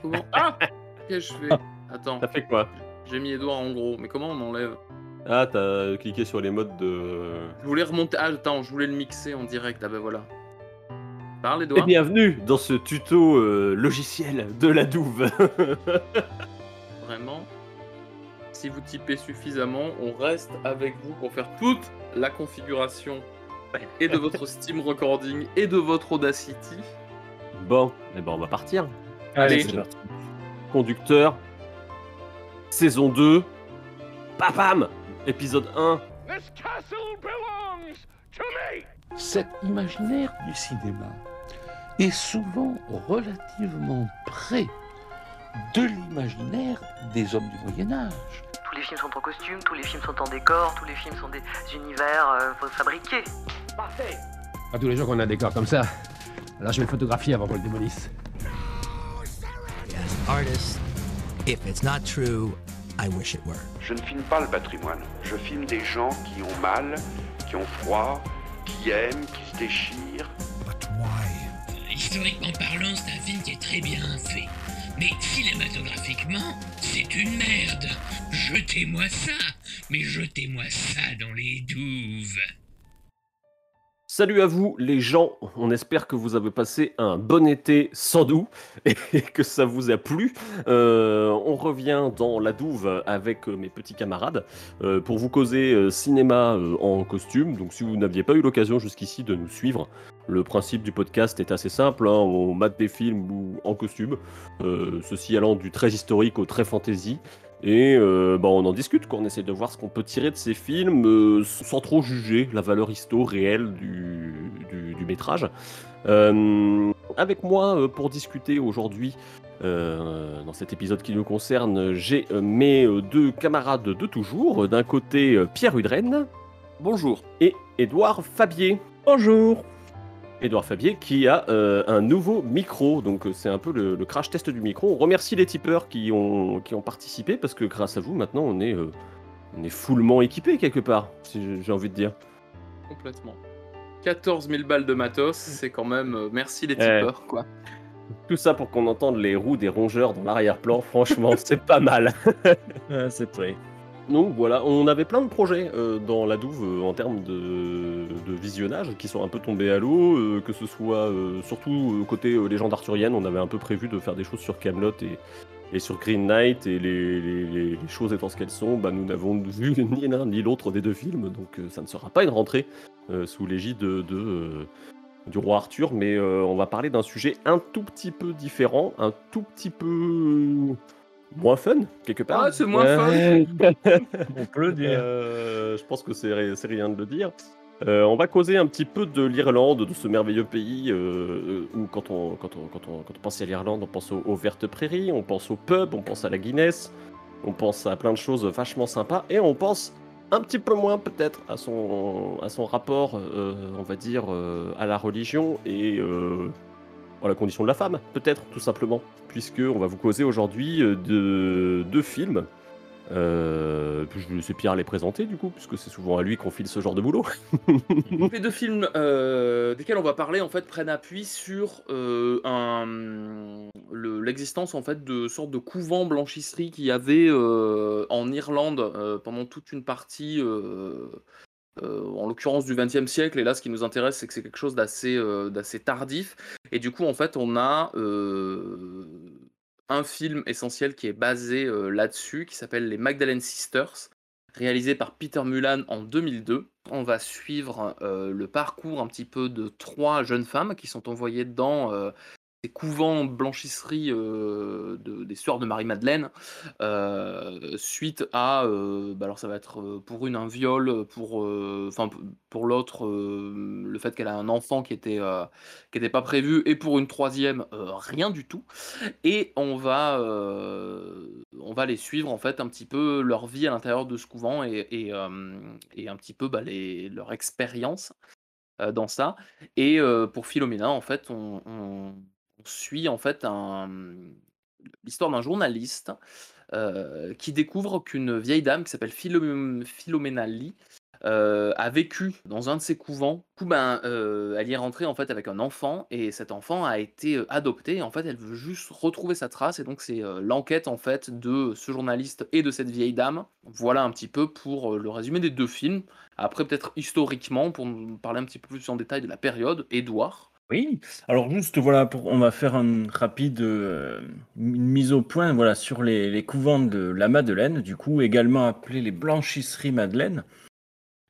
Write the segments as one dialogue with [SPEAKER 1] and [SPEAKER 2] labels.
[SPEAKER 1] Comment Ah Qu'est-ce que je fais Attends,
[SPEAKER 2] T'as fait quoi
[SPEAKER 1] j'ai mis doigts en gros, mais comment on enlève
[SPEAKER 2] Ah, t'as cliqué sur les modes de.
[SPEAKER 1] Je voulais remonter. Ah, attends, je voulais le mixer en direct. Ah bah voilà. Parle les
[SPEAKER 2] Et bienvenue dans ce tuto euh, logiciel de la douve.
[SPEAKER 1] Vraiment. Si vous typez suffisamment, on reste avec vous pour faire toute la configuration et de votre Steam Recording et de votre Audacity.
[SPEAKER 2] bon, eh ben on va partir.
[SPEAKER 1] Allez.
[SPEAKER 2] Conducteur, saison 2, papam Épisode 1.
[SPEAKER 3] This castle belongs to me!
[SPEAKER 4] Cet imaginaire du cinéma est souvent relativement près de l'imaginaire des hommes du Moyen Âge.
[SPEAKER 5] Tous les films sont en costume, tous les films sont en décor, tous les films sont des univers euh, fabriqués.
[SPEAKER 3] Parfait!
[SPEAKER 6] Pas tous les jours qu'on a un décor comme ça. Alors je vais le photographier avant qu'on le démolisse.
[SPEAKER 7] As an artist, if it's not true, I wish it were.
[SPEAKER 8] Je ne filme pas le patrimoine. Je filme des gens qui ont mal, qui ont froid, qui aiment, qui se déchirent.
[SPEAKER 7] But why?
[SPEAKER 9] Historiquement parlant, c'est un film qui est très bien fait. Mais cinématographiquement, c'est une merde. Jetez-moi ça, mais jetez-moi ça dans les douves.
[SPEAKER 2] Salut à vous les gens, on espère que vous avez passé un bon été sans doux et que ça vous a plu. Euh, on revient dans la douve avec euh, mes petits camarades euh, pour vous causer cinéma en costume. Donc si vous n'aviez pas eu l'occasion jusqu'ici de nous suivre, le principe du podcast est assez simple, hein, on mate des films ou en costume, ceci allant du très historique au très fantasy. Et euh, bah, on en discute, quoi. on essaie de voir ce qu'on peut tirer de ces films euh, sans trop juger la valeur histo réelle du, du- du métrage. Euh, avec moi euh, pour discuter aujourd'hui, euh, dans cet épisode qui nous concerne, j'ai euh, mes deux camarades de toujours. D'un côté, Pierre Udren. Bonjour. Et Édouard Fabier. Bonjour. Édouard Fabier qui a euh, un nouveau micro, donc euh, c'est un peu le, le crash test du micro. On remercie les tipeurs qui ont, qui ont participé parce que grâce à vous maintenant on est, euh, on est fullement équipé quelque part, si j'ai- envie de dire.
[SPEAKER 1] Complètement. 14 000 balles de matos, c'est quand même. euh, merci les
[SPEAKER 2] Eh.
[SPEAKER 1] tipeurs, quoi.
[SPEAKER 2] Tout ça pour qu'on entende les roues des rongeurs dans l'arrière-plan, franchement c'est pas mal. c'est vrai. Donc voilà, on avait plein de projets euh, dans la douve euh, en termes de, visionnage qui sont un peu tombés à l'eau, euh, que ce soit surtout côté légende arthurienne, on avait un peu prévu de faire des choses sur Camelot et, sur Green Knight, et les, choses étant ce qu'elles sont, bah, nous n'avons vu ni l'un ni l'autre des deux films, donc ça ne sera pas une rentrée sous l'égide de, de, du roi Arthur, mais on va parler d'un sujet un tout petit peu différent, un tout petit peu moins fun, quelque part.
[SPEAKER 1] Ah, c'est moins
[SPEAKER 2] Ouais.
[SPEAKER 10] On peut le dire.
[SPEAKER 2] Euh, je pense que c'est ri- c'est rien de le dire. Euh, on va causer un petit peu de l'Irlande, de ce merveilleux pays euh, où quand on, quand, on, quand, on, quand on pense à l'Irlande, on pense aux, aux vertes prairies, on pense au pub, on pense à la Guinness, on pense à plein de choses vachement sympas et on pense un petit peu moins peut-être à son, à son rapport, euh, on va dire, euh, à la religion et la condition de la femme, peut-être tout simplement, puisque on va vous causer aujourd'hui euh, de deux films. Euh, je vais laisser Pierre les présenter du coup, puisque c'est souvent à lui qu'on file ce genre de boulot.
[SPEAKER 1] Les deux films euh, desquels on va parler en fait prennent appui sur euh, l'existence en fait de sortes de couvents blanchisseries qu'il y avait en Irlande pendant toute une partie, euh, en l'occurrence du XXe siècle. Et là, ce qui nous intéresse, c'est que c'est quelque chose d'assez euh, tardif. Et du coup, en fait, on a euh, un film essentiel qui est basé euh, là-dessus, qui s'appelle Les Magdalene Sisters réalisé par Peter Mulan en 2002. On va suivre le parcours un petit peu de trois jeunes femmes qui sont envoyées dans ces couvents blanchisseries euh, de- des sœurs de Marie-Madeleine euh, suite à, euh, bah alors ça va être euh, pour une un viol, pour, enfin pour l'autre le fait qu'elle a un enfant qui était qui pas prévu et pour une troisième rien du tout. Et on va, on va les suivre en fait un petit peu leur vie à l'intérieur de ce couvent et, et, un petit peu bah, les, leur expérience dans ça. Et pour Philomena, en fait, on suit en fait un- l'histoire d'un journaliste qui découvre qu'une vieille dame qui s'appelle Philom- Lee a vécu dans un de ces couvents. Coup, ben, elle y est rentrée en fait avec un enfant et cet enfant a été adopté. En fait, elle veut juste retrouver sa trace et donc c'est l'enquête en fait de ce journaliste et de cette vieille dame. Voilà un petit peu pour le résumé des deux films. Après, peut-être historiquement pour nous parler un petit peu plus en détail de la période. Édouard.
[SPEAKER 10] Oui, alors juste voilà, on va faire rapide euh, une mise au point voilà, sur les, couvents de la Madeleine, du coup également appelées les blanchisseries Madeleine.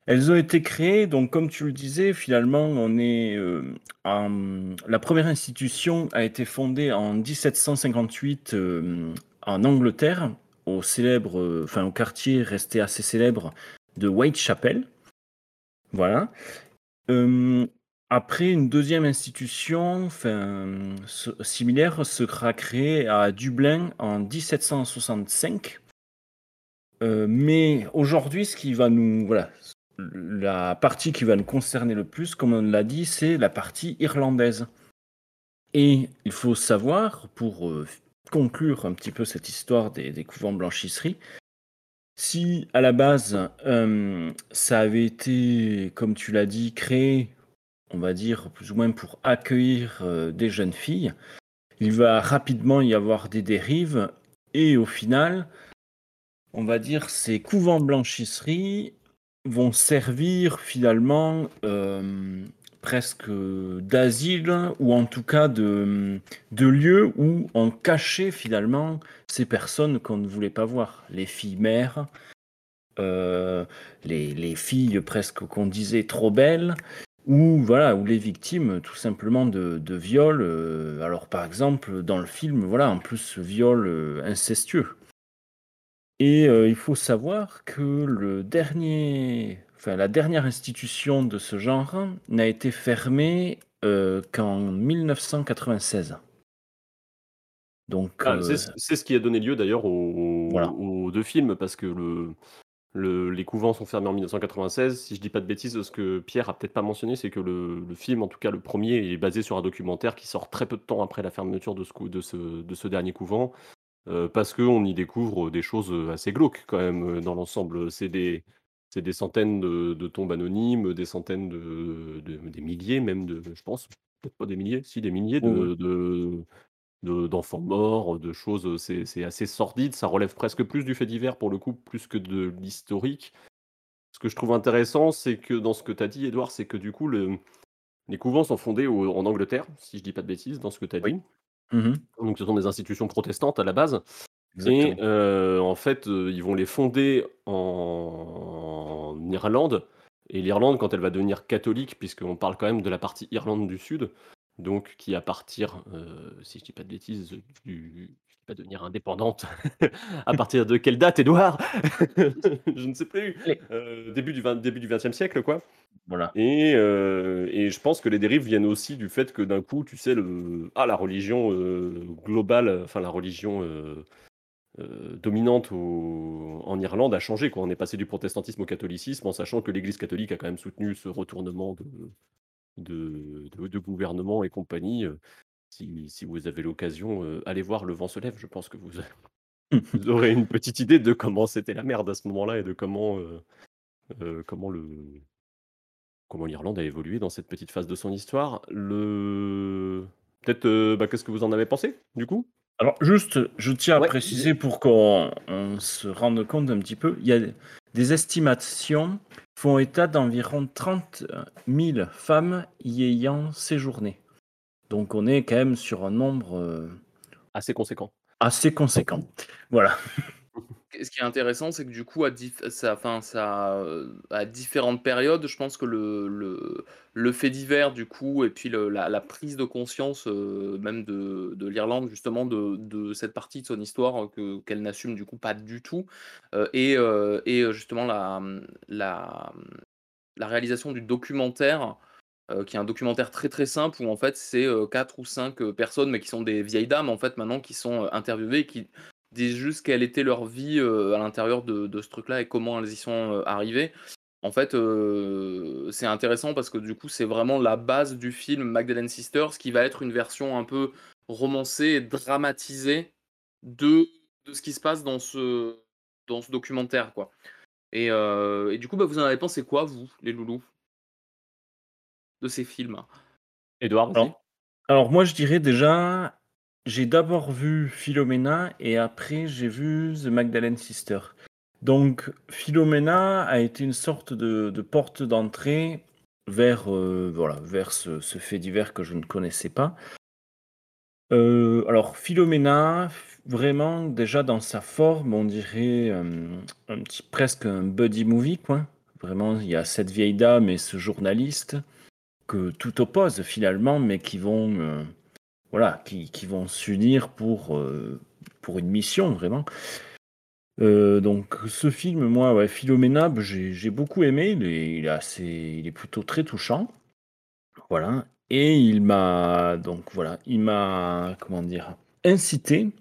[SPEAKER 10] Elles ont été créées, donc comme tu le disais, finalement, on est euh, en- la première institution a été fondée en 1758 euh, en Angleterre, au célèbre, enfin au quartier resté assez célèbre de Whitechapel. Voilà. Après, une deuxième institution similaire sera créée à Dublin en 1765. Euh, mais aujourd'hui, ce qui va nous. Voilà, la partie qui va nous concerner le plus, comme on l'a dit, c'est la partie irlandaise. Et il faut savoir, pour euh, conclure un petit peu cette histoire des, des couvents blanchisseries, si à la base, euh, ça avait été, comme tu l'as dit, créé on va dire, plus ou moins pour accueillir euh, des jeunes filles. Il va rapidement y avoir des dérives et au final, on va dire, ces couvents blanchisseries vont servir finalement euh, presque d'asile ou en tout cas de, lieu où on cachait finalement ces personnes qu'on ne voulait pas voir, les filles mères, euh, les filles presque qu'on disait trop belles, ou voilà, ou les victimes tout simplement de, de viols. euh, alors par exemple dans le film, voilà, en plus ce viol euh, incestueux. Et euh, il faut savoir que le dernier, enfin la dernière institution de ce genre n'a été fermée euh, qu'en 1996. Donc
[SPEAKER 2] Ah,
[SPEAKER 10] euh,
[SPEAKER 2] c'est c'est ce qui a donné lieu d'ailleurs aux,
[SPEAKER 10] Voilà.
[SPEAKER 2] aux deux films, parce que le, le- les couvents sont fermés en 1996. Si je dis pas de bêtises, ce que Pierre a peut-être pas mentionné, c'est que le, le film, en tout cas le premier, est basé sur un documentaire qui sort très peu de temps après la fermeture de ce, cou- de ce, de ce dernier couvent, euh, parce qu'on y découvre des choses assez glauques quand même euh, dans l'ensemble. C'est des, centaines de, de tombes anonymes, des centaines de, de- des milliers même de, je pense, peut-être pas des milliers, si des milliers de, De- d'enfants morts, de choses, c'est assez sordide, ça relève presque plus du fait divers pour le coup, plus que de l'historique. Ce que je trouve intéressant, c'est que dans ce que tu as dit, Edouard, c'est que du coup, le- les couvents sont fondés au- en Angleterre, si je dis pas de bêtises, dans ce que tu as dit.
[SPEAKER 10] Mhm,
[SPEAKER 2] Donc ce sont des institutions protestantes à la base. Et euh, en fait, euh, ils vont les fonder en Irlande. Et l'Irlande, quand elle va devenir catholique, puisqu'on parle quand même de la partie Irlande du Sud, donc qui à partir, euh, si je dis pas de bêtises, du, va devenir indépendante. à partir de quelle date, Édouard? Je ne sais plus. Euh, début du 20, début du 20e siècle, quoi.
[SPEAKER 10] Voilà.
[SPEAKER 2] Et, euh, et je pense que les dérives viennent aussi du fait que d'un coup, tu sais, le, ah, la religion euh, globale, enfin la religion dominante au- en Irlande a changé. Quoi. On est passé du protestantisme au catholicisme en sachant que l'Église catholique a quand même soutenu ce retournement de, de, de- de gouvernement et compagnie. Si, si vous avez l'occasion, allez voir Le vent se lève. Je pense que vous, vous aurez une petite idée de comment c'était la merde à ce moment-là et de comment, comment le comment l'Irlande a évolué dans cette petite phase de son histoire. Le peut-être euh, bah, qu'est-ce que vous en avez pensé du coup?
[SPEAKER 10] Alors juste, je tiens à
[SPEAKER 2] Ouais,
[SPEAKER 10] préciser pour qu'on on se rende compte un petit peu, il y a des estimations font état d'environ 30 000 femmes y ayant séjourné. Donc on est quand même sur un nombre euh,
[SPEAKER 2] Assez conséquent.
[SPEAKER 10] assez conséquent. Voilà.
[SPEAKER 1] Ce qui est intéressant, c'est que du coup, à, euh, différentes périodes, je pense que le, fait divers, du coup, et puis la, prise de conscience, euh, même de, de l'Irlande, justement, de, cette partie de son histoire que, qu'elle n'assume, du coup, pas du tout, euh, et, justement la, réalisation du documentaire, qui est un documentaire très très simple, où en fait, c'est euh, ou cinq personnes, mais qui sont des vieilles dames, en fait, maintenant, qui sont interviewées, et qui disent juste quelle était leur vie euh, à l'intérieur de, de ce truc-là et comment elles y sont euh, arrivées. En fait, euh, c'est intéressant parce que du coup, c'est vraiment la base du film Magdalene Sisters qui va être une version un peu romancée et dramatisée de, de ce qui se passe dans ce, dans ce documentaire. Quoi. Et, euh, et du coup, bah, vous en avez pensé quoi, vous, les loulous De ces films?
[SPEAKER 2] Edouard,
[SPEAKER 10] alors moi, je dirais déjà, j'ai d'abord vu Philomena et après j'ai vu The Magdalene Sister. Donc Philomena a été une sorte de, porte d'entrée vers, euh, voilà, vers ce, fait divers que je ne connaissais pas. Euh, alors Philomena, vraiment déjà dans sa forme, on dirait euh, un petit presque un buddy movie quoi. Vraiment, il y a cette vieille dame et ce journaliste que tout oppose finalement, mais qui vont voilà, qui, vont s'unir pour euh, pour une mission vraiment. Euh, donc ce film, moi, ouais, Philomena, j'ai beaucoup aimé. Il est, il est assez, il est plutôt très touchant. Voilà. Et il m'a donc voilà, il m'a comment dire incité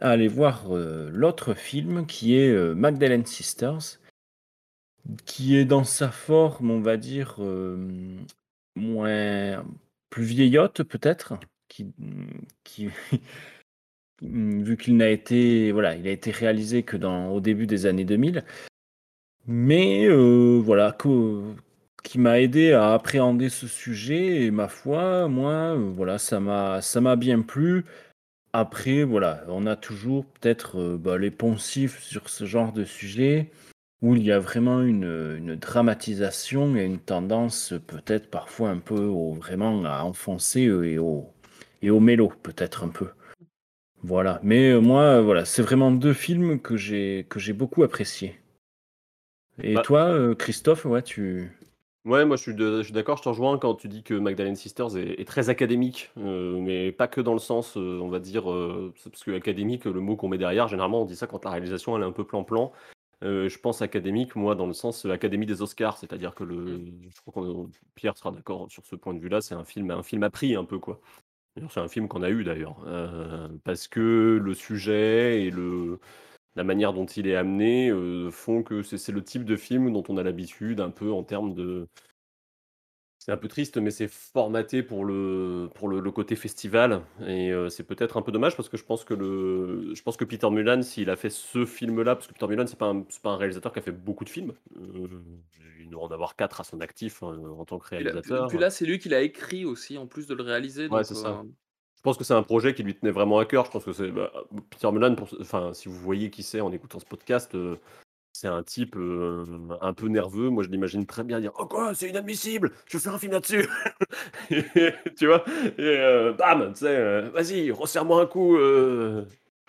[SPEAKER 10] à aller voir euh, l'autre film qui est Magdalene Sisters, qui est dans sa forme, on va dire moins plus vieillotte peut-être, qui vu qu'il n'a été voilà, il a été réalisé que dans au début des années 2000. Mais euh, voilà, qui m'a aidé à appréhender ce sujet et ma foi, moi, voilà, ça m'a ça m'a bien plu. Après, voilà, on a toujours peut-être euh, bah, les poncifs sur ce genre de sujet où il y a vraiment une, dramatisation et une tendance peut-être parfois un peu vraiment à enfoncer euh, et au, et au mélo, peut-être un peu. Voilà, mais euh, moi, euh, voilà, c'est vraiment deux films que j'ai que j'ai beaucoup appréciés. Et
[SPEAKER 2] Bah-
[SPEAKER 10] toi, euh, Christophe, ouais, tu...
[SPEAKER 2] Ouais, moi je suis, d'accord, je te rejoins quand tu dis que Magdalene Sisters est, est très académique, euh, mais pas que dans le sens, euh, on va dire, euh, parce que académique, le mot qu'on met derrière, généralement on dit ça quand la réalisation elle est un peu plan-plan. Je pense académique, moi, dans le sens Académie des Oscars, c'est-à-dire que le, je crois que Pierre sera d'accord sur ce point de vue-là, c'est un film, un film à prix un peu quoi. C'est un film qu'on a eu d'ailleurs, euh, parce que le sujet et la manière dont il est amené euh, font que c'est le type de film dont on a l'habitude un peu en termes de... C'est un peu triste, mais c'est formaté pour le, pour le, le côté festival. Et euh, c'est peut-être un peu dommage parce que je pense que, le, je pense que Peter Mullan, s'il a fait ce film-là, parce que Peter Mullan, c'est pas, un- pas un réalisateur qui a fait beaucoup de films. euh, il doit en avoir quatre à son actif hein, en tant que réalisateur.
[SPEAKER 1] puis là, c'est lui qui l'a écrit aussi, en plus de le réaliser.
[SPEAKER 2] Ouais, c'est ça.
[SPEAKER 1] euh,
[SPEAKER 2] Je pense que c'est un projet qui lui tenait vraiment à cœur. Je pense que c'est bah, Peter Mullan. Pour, enfin, si vous voyez qui c'est en écoutant ce podcast, euh, c'est un type euh, un peu nerveux. Moi, je l'imagine très bien dire Oh quoi, c'est inadmissible, je vais faire un film là-dessus. Tu vois? Et euh, bam, tu sais, euh, vas-y, resserre-moi un coup,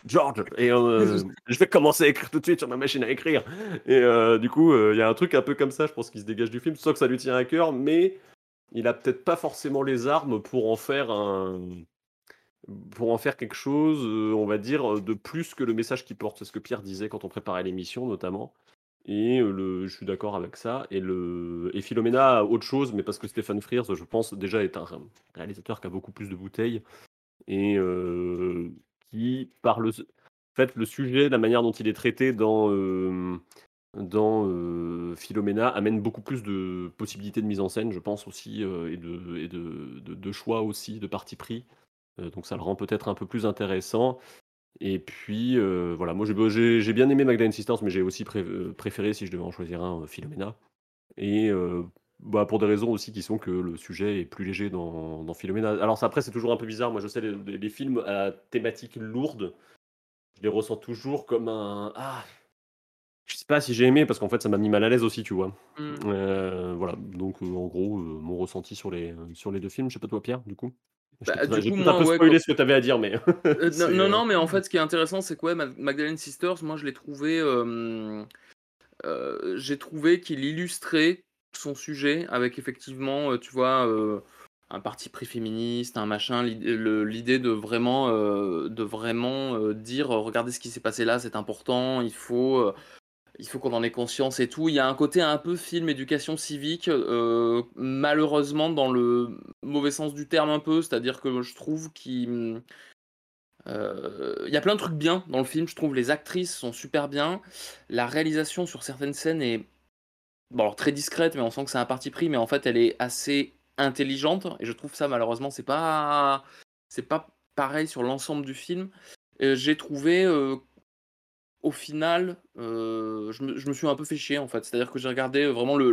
[SPEAKER 2] George. Et je vais commencer à écrire tout de suite sur ma machine à écrire. Et du coup, il y a un truc un peu comme ça, je pense, qui se dégage du film. Soit que ça lui tient à cœur, mais il a peut-être pas forcément les armes pour en faire un pour en faire quelque chose, euh, on va dire, de plus que le message qu'il porte. C'est ce que Pierre disait quand on préparait l'émission, notamment. Et euh, le, je suis d'accord avec ça. Et, le, et autre chose, mais parce que Stéphane Frears, je pense, déjà est un réalisateur qui a beaucoup plus de bouteilles et euh, qui, par le, fait, le sujet, la manière dont il est traité dans, euh, dans euh, amène beaucoup plus de possibilités de mise en scène, je pense aussi, euh, et, de, et de- de choix aussi, de parti pris. Euh, donc ça le rend peut-être un peu plus intéressant. Et puis, euh, voilà, moi j'ai bien aimé Magdalene Sisters, mais j'ai aussi pré- euh, préféré, si je devais en choisir un, Philomena. Et bah, pour des raisons aussi qui sont que le sujet est plus léger dans, dans Philomena. Alors ça, après, c'est toujours un peu bizarre. Moi, je sais, les, films à thématique lourde, je les ressens toujours comme un... Ah, je sais pas si j'ai aimé, parce qu'en fait, ça m'a mis mal à l'aise aussi, tu vois.
[SPEAKER 1] Mm.
[SPEAKER 2] Euh, voilà, donc euh, en gros, euh, mon ressenti sur les, sur les deux films. Je sais pas toi, Pierre, du coup
[SPEAKER 1] Bah,
[SPEAKER 2] t'ai-
[SPEAKER 1] du coup,
[SPEAKER 2] un peu
[SPEAKER 1] ouais, quand-
[SPEAKER 2] ce que tu avais à dire, mais...
[SPEAKER 1] Euh, non, non,
[SPEAKER 2] euh,
[SPEAKER 1] non, mais en fait, ce qui est intéressant, c'est que ouais, Magdalene Sisters, moi, je l'ai trouvé, euh, euh, j'ai trouvé qu'il illustrait son sujet avec effectivement, tu vois, un parti pris féministe, un machin, l'idée de vraiment, de vraiment dire, regardez ce qui s'est passé là, c'est important, il faut, il faut qu'on en ait conscience et tout. Il y a un côté un peu film éducation civique, euh, malheureusement dans le mauvais sens du terme un peu, c'est-à-dire que je trouve qu'il euh, y a plein de trucs bien dans le film, je trouve les actrices sont super bien. La réalisation sur certaines scènes est alors, très discrète, mais on sent que c'est un parti pris, mais en fait elle est assez intelligente. Et je trouve ça malheureusement c'est pas c'est pas pareil sur l'ensemble du film. Euh, J'ai trouvé au final, euh, je, me, suis un peu fait chier en fait. C'est-à-dire que j'ai regardé vraiment le,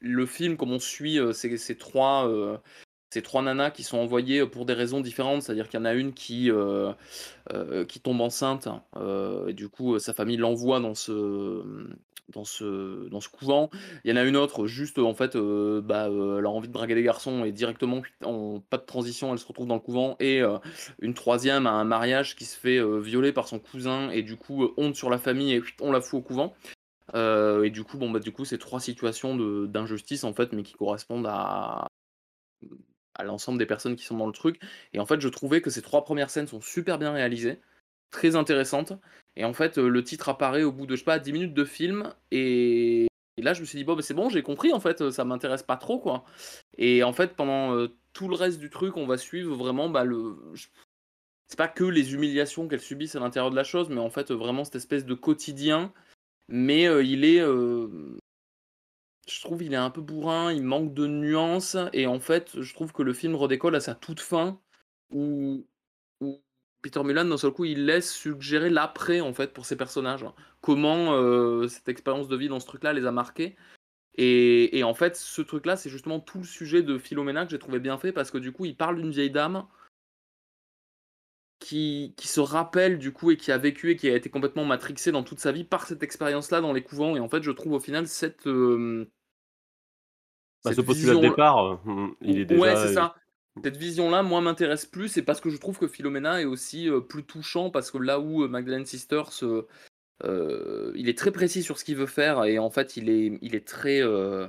[SPEAKER 1] le, film comme on suit euh, ces, trois, euh, ces trois nanas qui sont envoyées pour des raisons différentes. C'est-à-dire qu'il y en a une qui, euh, euh, qui tombe enceinte euh, et du coup sa famille l'envoie dans ce, dans, ce, dans ce couvent. Il y en a une autre, juste en fait, euh, bah, euh, elle a envie de draguer des garçons et directement, en pas de transition, elle se retrouve dans le couvent. Et euh, une troisième a un mariage qui se fait euh, violer par son cousin et du coup, euh, honte sur la famille et on la fout au couvent. Euh, et du coup, bon, bah, du coup, c'est trois situations d'injustice en fait, mais qui correspondent à, l'ensemble des personnes qui sont dans le truc. Et en fait, je trouvais que ces trois premières scènes sont super bien réalisées, très intéressantes. Et en fait, euh, le titre apparaît au bout de, je sais pas, 10 minutes de film. Et, et là, je me suis dit, bon, bah, c'est bon, j'ai compris, en fait, ça m'intéresse pas trop, quoi. Et en fait, pendant euh, tout le reste du truc, on va suivre vraiment bah, le. C'est pas que les humiliations qu'elles subissent à l'intérieur de la chose, mais en fait, vraiment cette espèce de quotidien. Mais euh, il est. je trouve il est un peu bourrin, il manque de nuances, et en fait, je trouve que le film redécolle à sa toute fin, où, Peter Mullan, d'un seul coup, il laisse suggérer l'après, en fait, pour ses personnages. Comment euh, cette expérience de vie dans ce truc-là les a marqués. Et, et en fait, ce truc-là, c'est justement tout le sujet de Philomena que j'ai trouvé bien fait, parce que du coup, il parle d'une vieille dame qui, qui se rappelle du coup et qui a vécu et qui a été complètement matrixée dans toute sa vie par cette expérience-là dans les couvents. Et en fait, je trouve au final cette, euh,
[SPEAKER 2] Bah, ce postulat de départ, euh, hmm, il est déjà.
[SPEAKER 1] Ouais, c'est ça. Cette vision-là, moi, m'intéresse plus. C'est parce que je trouve que Philomena est aussi euh, plus touchant. Parce que là où euh, Magdalene Sisters, euh, euh, il est très précis sur ce qu'il veut faire. Et en fait, il est, il est très. euh,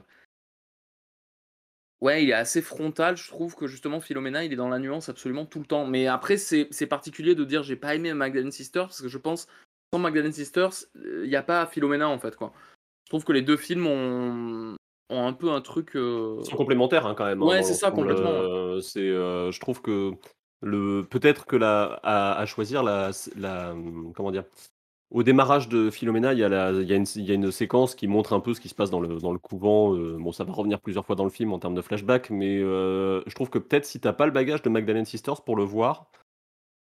[SPEAKER 1] Ouais, il est assez frontal. Je trouve que justement, Philomena, il est dans la nuance absolument tout le temps. Mais après, c'est c'est particulier de dire j'ai pas aimé Magdalene Sisters. Parce que je pense, sans Magdalene Sisters, il n'y a pas Philomena en fait. quoi. Je trouve que les deux films ont, ont un peu un truc. euh,
[SPEAKER 2] Ils sont complémentaires hein, quand même. hein,
[SPEAKER 1] Ouais, c'est ça, complètement.
[SPEAKER 2] euh, c'est, euh, je trouve que le peut-être que la à, à choisir la, la comment dire. Au démarrage de Philomena, il y, a la- il, y a une, il y a une séquence qui montre un peu ce qui se passe dans le, dans le couvent. euh, bon, ça va revenir plusieurs fois dans le film en termes de flashback, mais euh, je trouve que peut-être si t'as pas le bagage de Magdalene Sisters pour le voir,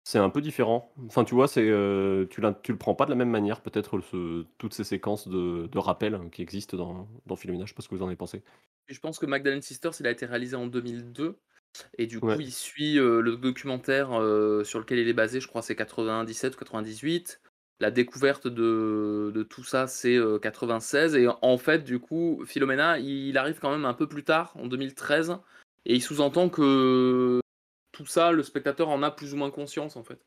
[SPEAKER 2] c'est un peu différent. Enfin, tu vois, c'est euh, tu, le prends pas de la même manière, peut-être ce- toutes ces séquences de, de rappel qui existent dans, dans Philomena. Je sais pas ce que vous en avez pensé.
[SPEAKER 1] Je pense que Magdalene Sisters, il a été réalisé en 2002. Et du coup,
[SPEAKER 2] Ouais.
[SPEAKER 1] il suit euh, le documentaire euh, sur lequel il est basé, je crois, c'est 97 ou 98. La découverte de, de tout ça, c'est euh, 96. Et en fait, du coup, Philomena, il arrive quand même un peu plus tard, en 2013. Et il sous-entend que tout ça, le spectateur en a plus ou moins conscience, en fait.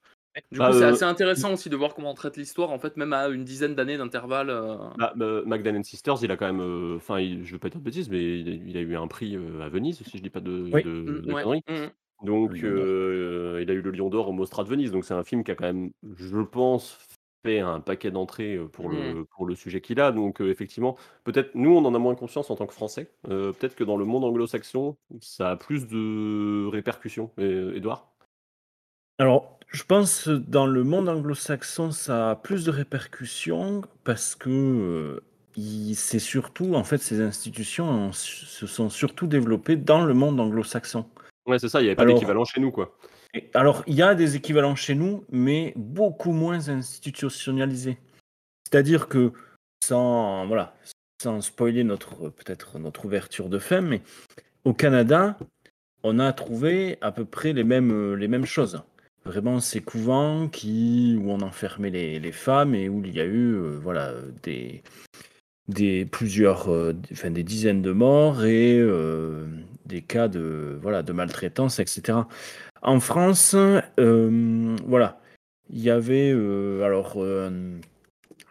[SPEAKER 1] Du
[SPEAKER 2] Bah,
[SPEAKER 1] coup, c'est
[SPEAKER 2] euh,
[SPEAKER 1] assez intéressant aussi de voir comment on traite l'histoire, en fait, même à une dizaine d'années d'intervalle. euh.
[SPEAKER 2] Bah, bah, Magdalene Sisters, il a quand même, euh, enfin, il- je veux pas dire de bêtises, mais il a, il a eu un prix euh, à Venise, si je dis pas de,
[SPEAKER 10] Oui.
[SPEAKER 2] de,
[SPEAKER 1] Mm,
[SPEAKER 2] de
[SPEAKER 1] ouais.
[SPEAKER 2] conneries.
[SPEAKER 1] Mm.
[SPEAKER 2] Donc, euh, il a eu le Lion d'Or au Mostra de Venise. Donc, c'est un film qui a quand même, je pense, un paquet d'entrées euh, pour, le, pour le sujet qu'il a. Donc, euh, effectivement, peut-être, nous, on en a moins conscience en tant que Français. Euh, peut-être que dans le monde anglo-saxon, ça a plus de répercussions. Euh, Edouard
[SPEAKER 10] Alors, je pense euh, dans le monde anglo-saxon, ça a plus de répercussions parce que euh, il- c'est surtout, en fait, ces institutions se sont surtout développées dans le monde anglo-saxon.
[SPEAKER 2] Ouais, c'est ça, il n'y avait pas
[SPEAKER 10] Alors-
[SPEAKER 2] d'équivalent chez nous, quoi.
[SPEAKER 10] Alors, il y a des équivalents chez nous, mais beaucoup moins institutionnalisés. C'est-à-dire que, sans, voilà, sans spoiler notre, peut-être notre ouverture de fin, mais au Canada, on a trouvé à peu près les mêmes, les mêmes choses. Vraiment, ces couvents où on enfermait les, les femmes et où il y a eu euh, voilà, des, des plusieurs, euh, dizaines de morts et euh, des cas de, voilà, de maltraitance, etc. En France, euh, voilà, il y avait euh, alors euh,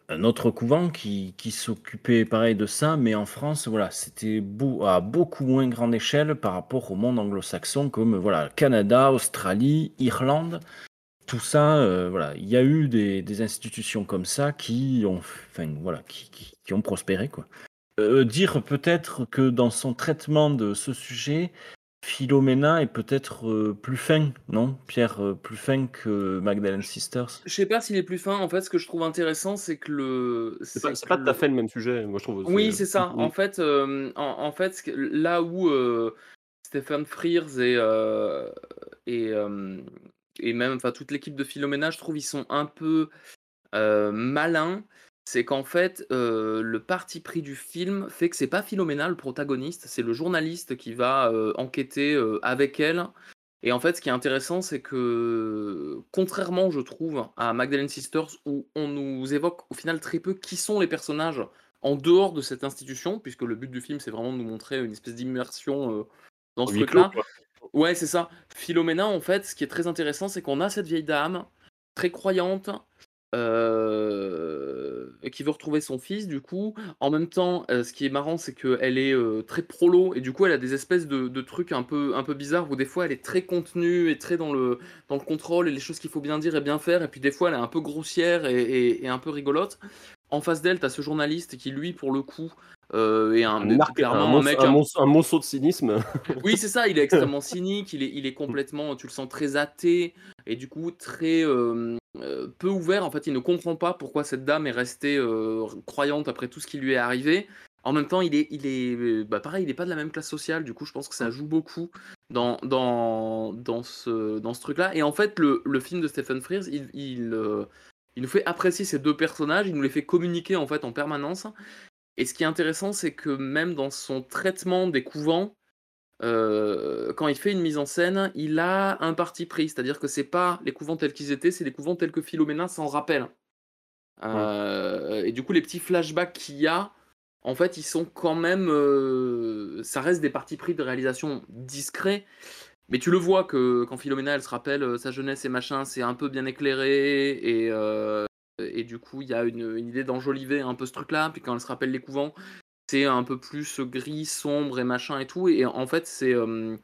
[SPEAKER 10] un, autre couvent qui, s'occupait pareil de ça, mais en France, voilà, c'était à beaucoup moins grande échelle par rapport au monde anglo-saxon, comme voilà, Canada, Australie, Irlande. Tout ça, voilà, il y a eu des, institutions comme ça qui ont, enfin, voilà, qui, ont prospéré, quoi. Dire peut-être que dans son traitement de ce sujet, Philomena est peut-être euh, plus fin, non? Pierre, euh, plus fin que Magdalene Sisters?
[SPEAKER 1] Je sais pas s'il est plus fin. En fait, ce que je trouve intéressant, c'est que le.
[SPEAKER 2] C'est pas, pas tout à fait le même sujet, moi, je trouve.
[SPEAKER 1] Oui, c'est ça.
[SPEAKER 2] Mm.
[SPEAKER 1] En fait, euh, en, en fait, là où euh, Stephen Frears et euh, et, euh, et même, enfin, toute l'équipe de Philomena, je trouve, ils sont un peu euh, malin, c'est qu'en fait, euh, le parti pris du film fait que c'est pas Philomena le protagoniste, c'est le journaliste qui va euh, enquêter euh, avec elle. Et en fait, ce qui est intéressant, c'est que, contrairement, je trouve, à Magdalene Sisters, où on nous évoque au final très peu qui sont les personnages en dehors de cette institution, puisque le but du film, c'est vraiment de nous montrer une espèce d'immersion dans ce truc-là. Ouais, c'est ça. Philomena, en fait, ce qui est très intéressant, c'est qu'on a cette vieille dame, très croyante, euh, qui veut retrouver son fils, du coup. En même temps, euh, ce qui est marrant, c'est qu'elle est euh, très prolo, et du coup, elle a des espèces de, de trucs un peu, un peu bizarres, où des fois, elle est très contenue, et très dans le, dans le contrôle, et les choses qu'il faut bien dire et bien faire, et puis des fois, elle est un peu grossière et, et- et un peu rigolote. En face d'elle, t'as ce journaliste qui, lui, pour le coup, euh, est un,
[SPEAKER 2] Un,
[SPEAKER 1] clairement
[SPEAKER 2] un,
[SPEAKER 1] mec
[SPEAKER 2] monceau de cynisme.
[SPEAKER 1] oui, c'est ça, il est extrêmement cynique, il est, il est complètement, tu le sens très athée, et du coup très euh, euh, peu ouvert. En fait, il ne comprend pas pourquoi cette dame est restée euh, croyante après tout ce qui lui est arrivé. En même temps, il est, il est euh, bah, pareil, il n'est pas de la même classe sociale, du coup, je pense que ça joue beaucoup dans, dans, dans ce, dans ce truc-là. Et en fait, le, le film de Stephen Frears, il, il, euh, il nous fait apprécier ces deux personnages, il nous les fait communiquer en fait en permanence. Et ce qui est intéressant, c'est que même dans son traitement des couvents, euh, quand il fait une mise en scène, il a un parti pris, c'est-à-dire que c'est pas les couvents tels qu'ils étaient, c'est les couvents tels que Philomena s'en rappelle. Euh, Et du coup, les petits flashbacks qu'il y a, en fait, ils sont quand même, euh, ça reste des partis pris de réalisation discrets. Mais tu le vois que quand Philomena elle se rappelle sa jeunesse et machin, c'est un peu bien éclairé et, et du coup il y a une, une idée d'enjoliver un peu ce truc-là. Puis quand elle se rappelle les couvents, c'est un peu plus gris, sombre et machin et tout. Et en fait c'est euh,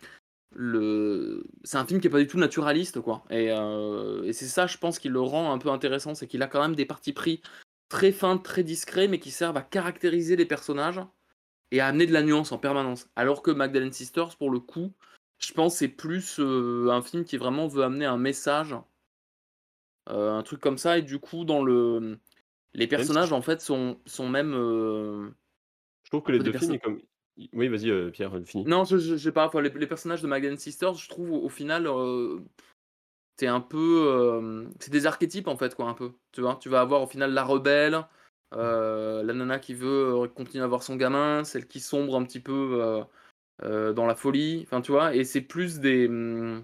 [SPEAKER 1] le, c'est un film qui est pas du tout naturaliste quoi. Et, euh, et c'est ça, je pense, qui le rend un peu intéressant, c'est qu'il a quand même des partis pris très fins, très discrets, mais qui servent à caractériser les personnages et à amener de la nuance en permanence. Alors que Magdalene Sisters, pour le coup, je pense c'est plus euh, un film qui vraiment veut amener un message, un truc comme ça, et du coup, dans le. Les personnages, en fait, sont, sont même.
[SPEAKER 2] Trouve que les deux films, comme. Oui, vas-y, euh, Pierre, finis.
[SPEAKER 1] Non, je, je, je sais pas, enfin, les, les personnages de Magdalene Sisters, je trouve au, au final. euh, c'est un peu. euh, c'est des archétypes, en fait, quoi, un peu. Tu vois, tu vas avoir au final la rebelle. euh, la nana qui veut continuer à avoir son gamin, celle qui sombre un petit peu dans la folie, enfin tu vois, et c'est plus des, hum,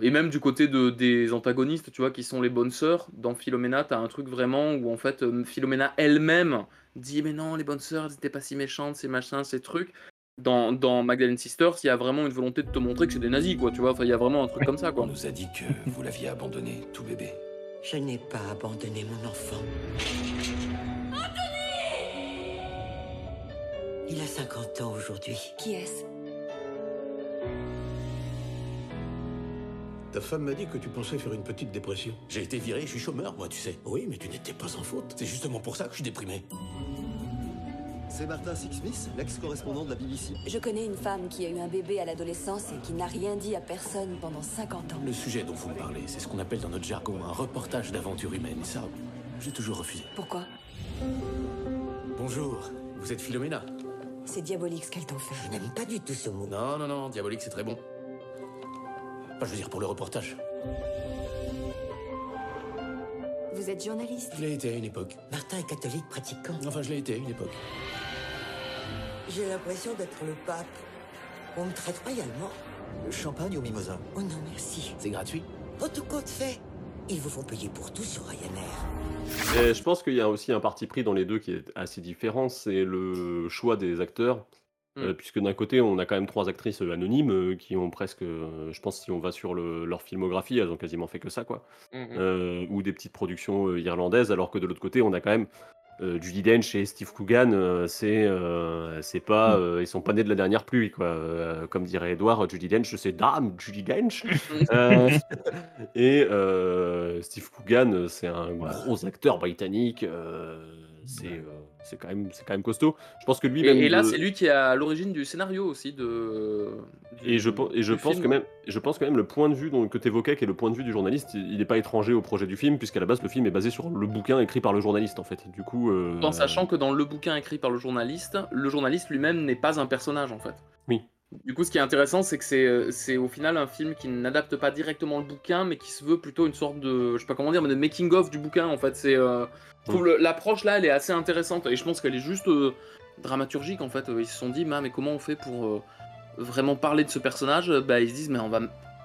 [SPEAKER 1] et même du côté de, des antagonistes, tu vois, qui sont les bonnes sœurs, dans Philomena, t'as un truc vraiment où en fait euh, Philomena elle-même dit mais non, les bonnes sœurs, elles étaient pas si méchantes, ces machins, ces trucs. Dans, dans Magdalene Sisters, il y a vraiment une volonté de te montrer que c'est des nazis, quoi, tu vois, enfin il y a vraiment un truc comme ça, quoi.
[SPEAKER 11] On nous a dit que vous l'aviez abandonné, tout bébé.
[SPEAKER 12] Je n'ai pas abandonné mon enfant. Il a 50 ans aujourd'hui.
[SPEAKER 13] Qui est-ce?
[SPEAKER 11] Ta femme m'a dit que tu pensais faire une petite dépression. J'ai été viré, je suis chômeur, moi, tu sais. Oui, mais tu n'étais pas en faute. C'est justement pour ça que je suis déprimé.
[SPEAKER 14] C'est Martha Sixsmith, l'ex-correspondant de la BBC.
[SPEAKER 13] Je connais une femme qui a eu un bébé à l'adolescence et qui n'a rien dit à personne pendant 50 ans.
[SPEAKER 11] Le sujet dont vous me parlez, c'est ce qu'on appelle dans notre jargon un reportage d'aventure humaine. Ça, j'ai toujours refusé.
[SPEAKER 13] Pourquoi?
[SPEAKER 11] Bonjour, vous êtes Philomena
[SPEAKER 13] C'est diabolique ce qu'elle t'en fait.
[SPEAKER 12] Je n'aime pas du tout ce mot.
[SPEAKER 11] Non, non, non, diabolique, c'est très bon. Pas, je veux dire, pour le reportage.
[SPEAKER 13] Vous êtes journaliste
[SPEAKER 11] Je l'ai été à une époque.
[SPEAKER 12] Martin est catholique pratiquant.
[SPEAKER 11] Enfin, je l'ai été à une époque.
[SPEAKER 12] J'ai l'impression d'être le pape. On me traite royalement.
[SPEAKER 14] Champagne ou mimosa
[SPEAKER 12] Oh non, merci.
[SPEAKER 11] C'est gratuit.
[SPEAKER 12] Oh, tout compte fait. Ils vous font payer pour tout sur Ryanair.
[SPEAKER 2] Et je pense qu'il y a aussi un parti pris dans les deux qui est assez différent, c'est le choix des acteurs. Euh, puisque d'un côté, on a quand même trois actrices euh, anonymes euh, qui ont presque, euh, je pense, si on va sur le- leur filmographie, elles ont quasiment fait que ça, quoi.
[SPEAKER 1] Mhm.
[SPEAKER 2] Euh, ou des petites productions euh, irlandaises, alors que de l'autre côté, on a quand même euh, Judi Dench et Steve Coogan. euh, c'est, euh, c'est pas, euh, ils sont pas nés de la dernière pluie, quoi. Euh, comme dirait Edouard, Judi Dench, c'est Dame Judi Dench. Euh, et euh, Steve Coogan, c'est un gros acteur britannique. euh, c'est, euh, c'est quand même, c'est quand même costaud. Je pense que lui,
[SPEAKER 1] Et, et là,
[SPEAKER 2] de-
[SPEAKER 1] c'est lui qui est à l'origine du scénario aussi de. du-
[SPEAKER 2] et je, et je pense
[SPEAKER 1] film.
[SPEAKER 2] que même, je pense quand même le point de vue dont, que tu évoquais, qui est le point de vue du journaliste, il n'est pas étranger au projet du film, puisqu'à la base le film est basé sur le bouquin écrit par le journaliste en fait. Du coup, euh,
[SPEAKER 1] En sachant que dans le bouquin écrit par le journaliste, le journaliste lui-même n'est pas un personnage en fait.
[SPEAKER 2] Oui.
[SPEAKER 1] Du coup, ce qui est intéressant, c'est que c'est, euh, c'est au final un film qui n'adapte pas directement le bouquin, mais qui se veut plutôt une sorte de, je sais pas comment dire, mais de making of du bouquin. En fait, c'est, euh, je trouve l'approche là, elle est assez intéressante, et je pense qu'elle est juste euh, dramaturgique. En fait, ils se sont dit, Ma, mais comment on fait pour vraiment parler de ce personnage? Bah, ils se disent, mais on va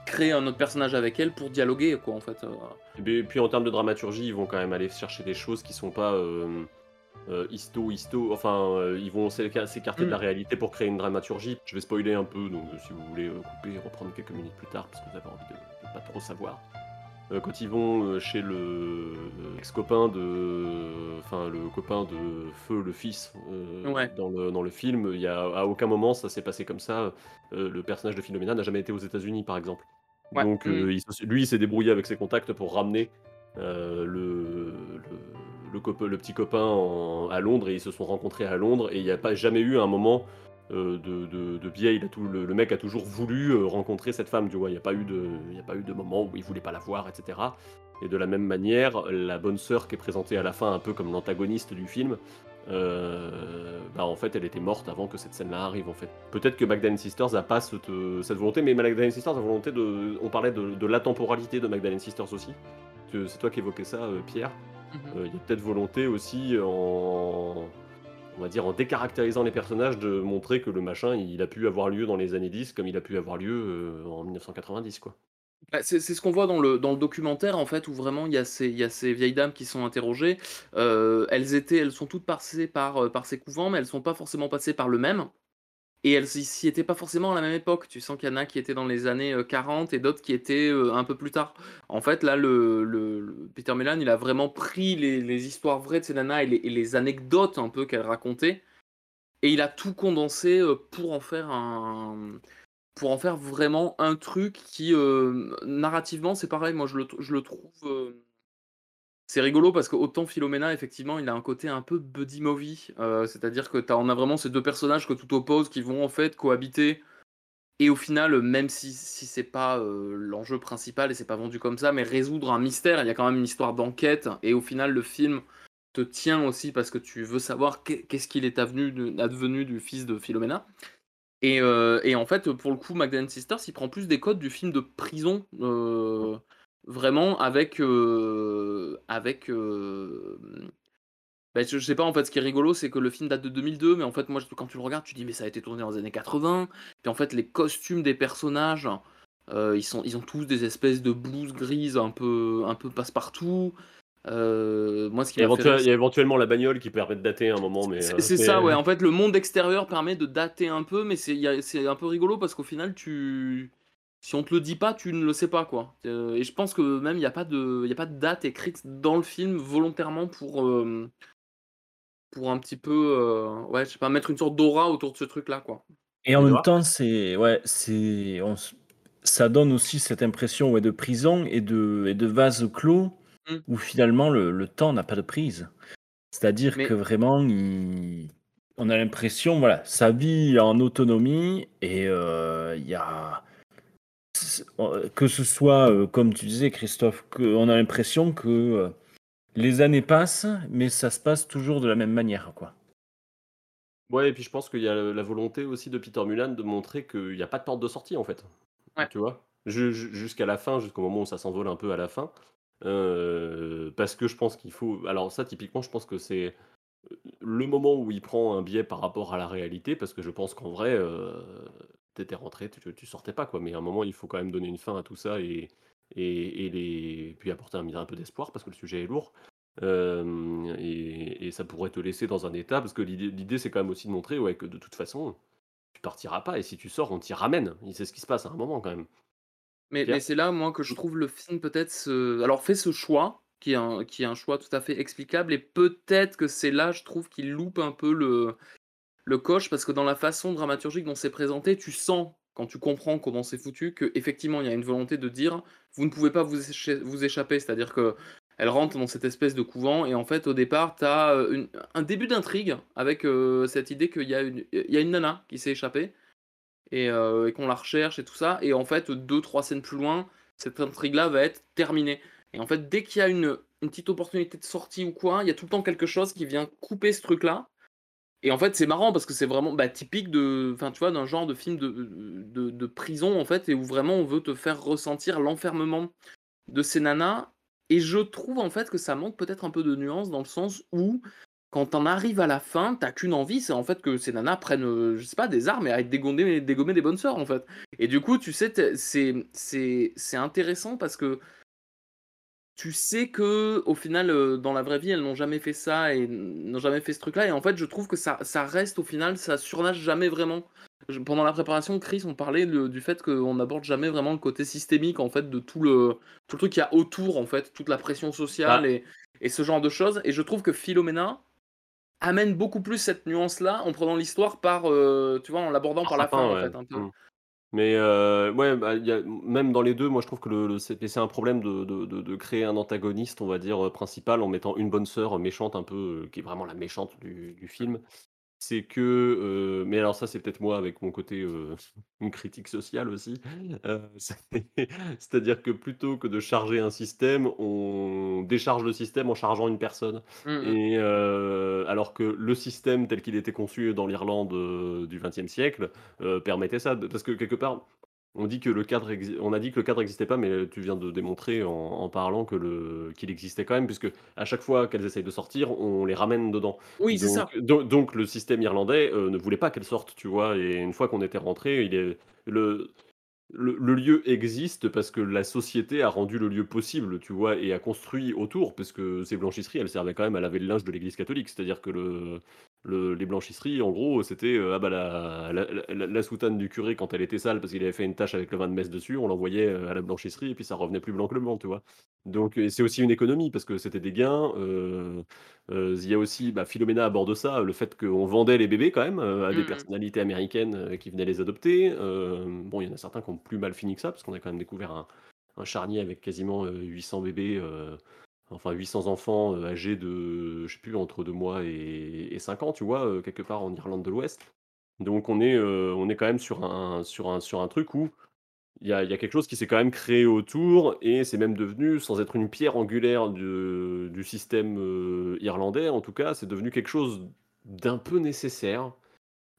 [SPEAKER 1] créer un autre personnage avec elle pour dialoguer, quoi, en fait.
[SPEAKER 2] Et puis en termes de dramaturgie, ils vont quand même aller chercher des choses qui sont pas euh, histo, histo. Enfin, euh, ils vont s'éca- s'écarter de la
[SPEAKER 1] Mm.
[SPEAKER 2] réalité pour créer une dramaturgie. Je vais spoiler un peu, donc euh, si vous voulez couper reprendre quelques minutes plus tard, parce que vous avez envie de, de pas trop savoir. Quand ils vont chez le ex-copain de. Enfin, le copain de Feu, le fils,
[SPEAKER 1] Ouais.
[SPEAKER 2] dans, le, dans le film, il y a, à aucun moment ça s'est passé comme ça. Le personnage de Philomena n'a jamais été aux États-Unis, par exemple.
[SPEAKER 1] Ouais.
[SPEAKER 2] Donc,
[SPEAKER 1] Mm.
[SPEAKER 2] il lui, il s'est débrouillé avec ses contacts pour ramener le, le, le petit copain à Londres et ils se sont rencontrés à Londres et il n'y a pas jamais eu un moment euh, de, biais. Le, mec a toujours voulu euh, rencontrer cette femme, tu vois. Il n'y a, pas eu de- moment où il voulait pas la voir, etc. Et de la même manière, la bonne sœur qui est présentée à la fin un peu comme l'antagoniste du film, euh, bah en fait elle était morte avant que cette scène-là arrive en fait. Peut-être que Magdalene Sisters a pas cette, volonté, mais Magdalene Sisters a volonté de... On parlait de, de de Magdalene Sisters aussi. C'est toi qui évoquais ça, Pierre?
[SPEAKER 1] Mhm.
[SPEAKER 2] Euh, Il y a peut-être volonté aussi en... On va dire en décaractérisant les personnages de montrer que le machin il a pu avoir lieu dans les années 10 comme il a pu avoir lieu euh, en 1990 quoi.
[SPEAKER 1] Bah, c'est ce qu'on voit dans le, dans le documentaire en fait où vraiment il y, a ces, il y a ces vieilles dames qui sont interrogées. Euh, elles étaient, elles sont toutes passées par, par ces couvents, mais elles sont pas forcément passées par le même. Et elles s'y étaient pas forcément à la même époque. Tu sens qu'il y en a qui étaient dans les années euh, 40 et d'autres qui étaient euh, un peu plus tard. En fait, là, le, le- Peter Melan, il a vraiment pris les, les histoires vraies de ces nanas et les, les anecdotes un peu qu'elles racontaient. Et il a tout condensé euh, pour en faire un, pour en faire vraiment un truc qui, euh, narrativement, c'est pareil, moi je le, je le trouve... c'est rigolo parce que autant Philomena, effectivement, il a un côté un peu buddy movie, euh, c'est-à-dire que t'as, on a vraiment ces deux personnages que tout oppose qui vont en fait cohabiter. Et au final, même si, si c'est pas euh, l'enjeu principal et c'est pas vendu comme ça, mais résoudre un mystère, il y a quand même une histoire d'enquête. Et au final, le film te tient aussi parce que tu veux savoir qu'est- qu'est-ce qu'il est advenu, du fils de Philomena. Et, euh, et en fait, pour le coup, Magdalene Sisters, il prend plus des codes du film de prison, vraiment avec, euh, avec. euh, bah, je, sais pas, en fait, ce qui est rigolo, c'est que le film date de 2002, mais en fait, moi, quand tu le regardes, tu dis, mais ça a été tourné dans les années 80. Puis en fait, les costumes des personnages, euh, ils, sont, ils ont tous des espèces de blouses grises un peu, un peu passe-partout. Moi, ce qui
[SPEAKER 2] Il y, a il y a éventuellement la bagnole qui permet de dater un moment, mais.
[SPEAKER 1] c'est ça, ouais. En fait, le monde extérieur permet de dater un peu, mais c'est c'est un peu rigolo parce qu'au final, tu. Si on te le dit pas, tu ne le sais pas, quoi. Euh, et je pense que même il n'y a, pas de- il y a pas de date écrite dans le film volontairement pour. euh, pour un petit peu. euh, ouais, je sais pas, mettre une sorte d'aura autour de ce truc-là, quoi.
[SPEAKER 10] Et en même temps, c'est ouais, c'est on ça donne aussi cette impression ouais, de prison et de et de vase clos
[SPEAKER 1] Mm.
[SPEAKER 10] où finalement le, le temps n'a pas de prise. C'est-à-dire
[SPEAKER 1] Mais-
[SPEAKER 10] que vraiment, il- on a l'impression, voilà, sa vie en autonomie et euh, il y a que ce soit euh, comme tu disais Christophe, que on a l'impression que euh, les années passent, mais ça se passe toujours de la même manière, quoi.
[SPEAKER 2] Ouais, et puis je pense qu'il y a la volonté aussi de Peter Mulan de montrer qu'il n'y a pas de porte de sortie en fait.
[SPEAKER 1] Ouais.
[SPEAKER 2] Tu vois? Ju- ju- Jusqu'à la fin, jusqu'au moment où ça s'envole un peu à la fin. Euh, parce que je pense qu'il faut. Alors, ça, typiquement, je pense que c'est le moment où il prend un biais par rapport à la réalité. Parce que je pense qu'en vrai, euh, t'étais rentré, tu, tu sortais pas quoi. Mais à un moment, il faut quand même donner une fin à tout ça et, et, et les... puis apporter un, un peu d'espoir parce que le sujet est lourd. Euh, et, et ça pourrait te laisser dans un état, parce que l'idée, c'est quand même aussi de montrer ouais, que de toute façon, tu partiras pas, et si tu sors, on t'y ramène. Il sait ce qui se passe à un moment quand même.
[SPEAKER 1] Mais, c'est là, moi, que je trouve le film peut-être. Alors, fait ce choix, qui est, un, qui est un choix tout à fait explicable, et peut-être que c'est là, je trouve, qu'il loupe un peu le, le coche, parce que dans la façon dramaturgique dont c'est présenté, tu sens, quand tu comprends comment c'est foutu, qu'effectivement, il y a une volonté de dire vous ne pouvez pas vous, écha- vous échapper. C'est-à-dire que elle rentre dans cette espèce de couvent, et en fait, au départ, tu as un début d'intrigue avec euh, cette idée qu'il y, a une- nana qui s'est échappée et, euh, et qu'on la recherche et tout ça. Et en fait, deux, trois scènes plus loin, cette intrigue-là va être terminée. Et en fait, dès qu'il y a une, une petite opportunité de sortie ou quoi, il y a tout le temps quelque chose qui vient couper ce truc-là. Et en fait, c'est marrant parce que c'est vraiment bah, typique de, enfin, tu vois, d'un genre de film de, de, prison en fait, et où vraiment on veut te faire ressentir l'enfermement de ces nanas. Et je trouve en fait que ça manque peut-être un peu de nuance dans le sens où quand t'en arrives à la fin, t'as qu'une envie, c'est en fait que ces nanas prennent, euh, je sais pas, des armes et arrêtent de dégommer, des bonnes sœurs en fait. Et du coup, tu sais, c'est c'est intéressant parce que tu sais que au final, euh, dans la vraie vie, elles n'ont jamais fait ça et n'ont jamais fait ce truc-là. Et en fait, je trouve que ça, ça reste au final, ça surnage jamais vraiment. Je- pendant la préparation, Chris, on parlait le- du fait qu'on n'aborde jamais vraiment le côté systémique en fait de tout le tout le truc qu'il y a autour en fait, toute la pression sociale
[SPEAKER 2] Bah.
[SPEAKER 1] et, et ce genre de choses. Et je trouve que Philomena amène beaucoup plus cette nuance-là en prenant l'histoire par, euh, tu vois, en l'abordant par la fin en fait un peu.
[SPEAKER 2] Mmh. Mais euh, ouais, bah, y même dans les deux, moi je trouve que le, le- c'est un problème de, de- de- de créer un antagoniste, on va dire, euh, principal en mettant une bonne sœur méchante, un peu, euh, qui est vraiment la méchante du, du film. C'est que, euh, mais alors ça c'est peut-être moi avec mon côté euh, une critique sociale aussi. Euh, c'est- C'est-à-dire que plutôt que de charger un système, on décharge le système en chargeant une personne.
[SPEAKER 1] Mm, mm.
[SPEAKER 2] Et alors que le système tel qu'il était conçu dans l'Irlande du XXe siècle permettait ça, parce que quelque part, on dit que le cadre, exi- on a dit que le cadre n'existait pas, mais tu viens de démontrer en, en parlant que le qu'il existait quand même, puisque à chaque fois qu'elles essayent de sortir, on les ramène dedans.
[SPEAKER 1] Oui, c'est ça.
[SPEAKER 2] Donc, do- donc le système irlandais euh, ne voulait pas qu'elles sortent, tu vois. Et une fois qu'on était rentré, il est le le, le lieu existe parce que la société a rendu le lieu possible, tu vois, et a construit autour, parce que ces blanchisseries, elles servaient quand même à laver le linge de l'église catholique. C'est-à-dire que le, le- les blanchisseries, en gros, c'était euh, ah bah, la, la, la- la soutane du curé quand elle était sale parce qu'il avait fait une tache avec le vin de messe dessus, on l'envoyait euh, à la blanchisserie et puis ça revenait plus blanc que le blanc, tu vois. Donc c'est aussi une économie parce que c'était des gains. euh, euh, Il y a aussi, bah, Philomena aborde ça, le fait qu'on vendait les bébés quand même à des
[SPEAKER 1] Mhm.
[SPEAKER 2] personnalités américaines qui venaient les adopter. Bon, il y en a certains qui ont plus mal fini que ça, parce qu'on a quand même découvert un, un charnier avec quasiment euh, 800 bébés, enfin 800 enfants euh, âgés de, je sais plus, entre 2 mois et, et 5 ans, tu vois, euh, quelque part en Irlande de l'Ouest. Donc on est, euh, on est quand même sur un, sur un, sur un truc où il y a, y a quelque chose qui s'est quand même créé autour, et c'est même devenu, sans être une pierre angulaire du, du système irlandais, en tout cas, c'est devenu quelque chose d'un peu nécessaire.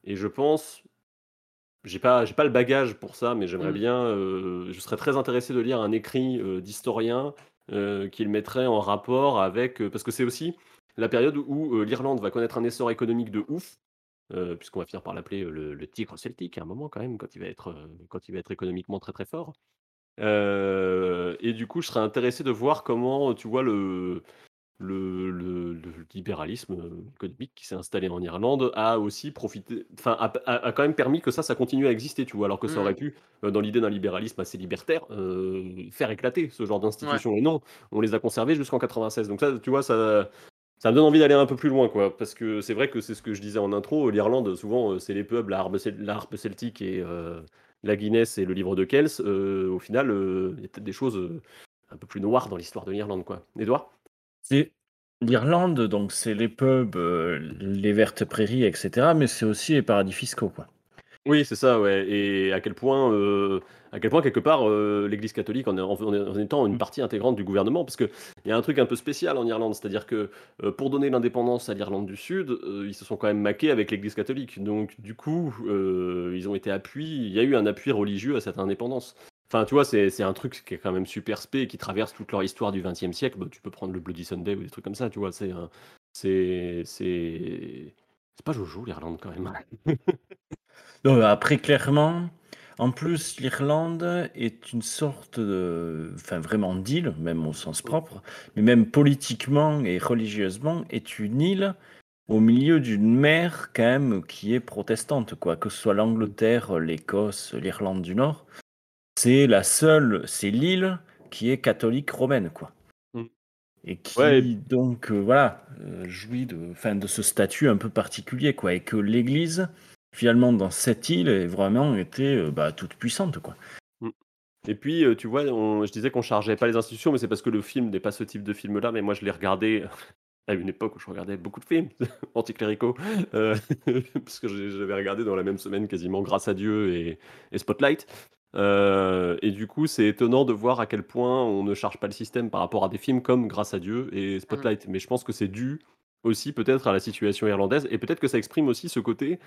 [SPEAKER 2] Et je pense, j'ai pas, j'ai pas le bagage pour ça, mais j'aimerais
[SPEAKER 1] Mm.
[SPEAKER 2] bien, je serais très intéressé de lire un écrit d'historien euh, qui le mettrait en rapport avec, euh, parce que c'est aussi la période où euh, l'Irlande va connaître un essor économique de ouf, puisqu'on va finir par l'appeler le, le tigre celtique à un moment quand même, quand il va être, quand il va être économiquement très très fort. Et du coup, je serais intéressé de voir comment, tu vois, le, le, le- le libéralisme euh, économique qui s'est installé en Irlande a aussi profité, enfin, a, a- a quand même permis que ça, ça continue à exister, tu vois, alors que ça
[SPEAKER 1] Mhm.
[SPEAKER 2] aurait pu, euh, dans l'idée d'un libéralisme assez libertaire, euh, faire éclater ce genre d'institutions. Et non, on les a conservées jusqu'en 96. Donc ça, tu vois, ça, ça me donne envie d'aller un peu plus loin, quoi. Parce que c'est vrai que c'est ce que je disais en intro, l'Irlande, souvent, c'est les peuples, la harpe, cel- la harpe celtique et euh, la Guinness et le livre de Kells. Euh, au final, il y a peut-être des choses un peu plus noires dans l'histoire de l'Irlande, quoi. Edouard
[SPEAKER 10] C'est l'Irlande, donc c'est les pubs, euh, les vertes prairies, etc. Mais c'est aussi les paradis fiscaux, quoi.
[SPEAKER 2] Oui, c'est ça, ouais. Et à quel point, euh, à quel point quelque part, euh, l'Église catholique en, est- en, en étant une partie intégrante du gouvernement, parce qu'il y a un truc un peu spécial en Irlande, c'est-à-dire que euh, pour donner l'indépendance à l'Irlande du Sud, ils se sont quand même maqués avec l'Église catholique. Donc du coup, ils ont été appuyés, il y a eu un appui religieux à cette indépendance. Enfin, tu vois, c'est un truc qui est quand même super spé et qui traverse toute leur histoire du XXe siècle. Bah, tu peux prendre le Bloody Sunday ou des trucs comme ça, tu vois. C'est c'est c'est pas Jojo l'Irlande quand même.
[SPEAKER 10] Après, clairement, en plus, l'Irlande est une sorte de. Enfin, vraiment d'île, même au sens propre, mais même politiquement et religieusement, est une île au milieu d'une mer, quand même, qui est protestante, quoi. Que ce soit l'Angleterre, l'Écosse, l'Irlande du Nord, c'est la seule. C'est l'île qui est catholique romaine, quoi.
[SPEAKER 2] Mm.
[SPEAKER 10] Et qui,
[SPEAKER 2] Ouais.
[SPEAKER 10] donc, euh, voilà, euh, jouit de, enfin, de ce statut un peu particulier, quoi. Et que l'Église finalement dans cette île est vraiment été euh, bah, toute puissante quoi.
[SPEAKER 2] Et puis, tu vois, on- je disais qu'on chargeait pas les institutions, mais c'est parce que le film n'est pas ce type de film-là. Mais moi, je l'ai regardé à une époque où je regardais beaucoup de films anticléricaux, euh, parce que j'avais regardé dans la même semaine quasiment Grâce à Dieu et, et Spotlight. Euh, et du coup, c'est étonnant de voir à quel point on ne charge pas le système par rapport à des films comme Grâce à Dieu et Spotlight. Mais je pense que c'est dû aussi peut-être à la situation irlandaise et peut-être que ça exprime aussi ce côté.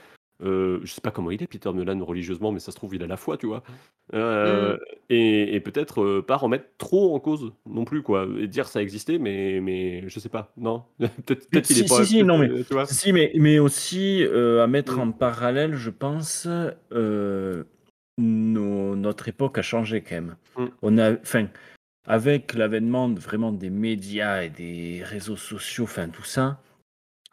[SPEAKER 2] euh, je sais pas comment il est Peter Nolan religieusement, mais ça se trouve il a la foi, tu vois. Euh,
[SPEAKER 1] Mmh.
[SPEAKER 2] et, et peut-être euh, pas remettre trop en cause non plus, quoi. Et dire ça existait, mais mais je sais pas, non? peut-être peut-être qu'il est
[SPEAKER 10] Si,
[SPEAKER 2] pas.
[SPEAKER 10] si, si, non, mais,
[SPEAKER 2] peut-être, tu vois.
[SPEAKER 10] si, mais, mais aussi euh, à mettre
[SPEAKER 2] Mm.
[SPEAKER 10] en parallèle, je pense, euh, nos- notre époque a changé quand même.
[SPEAKER 2] Mm.
[SPEAKER 10] On a, enfin, avec l'avènement de- vraiment des médias et des réseaux sociaux, enfin tout ça,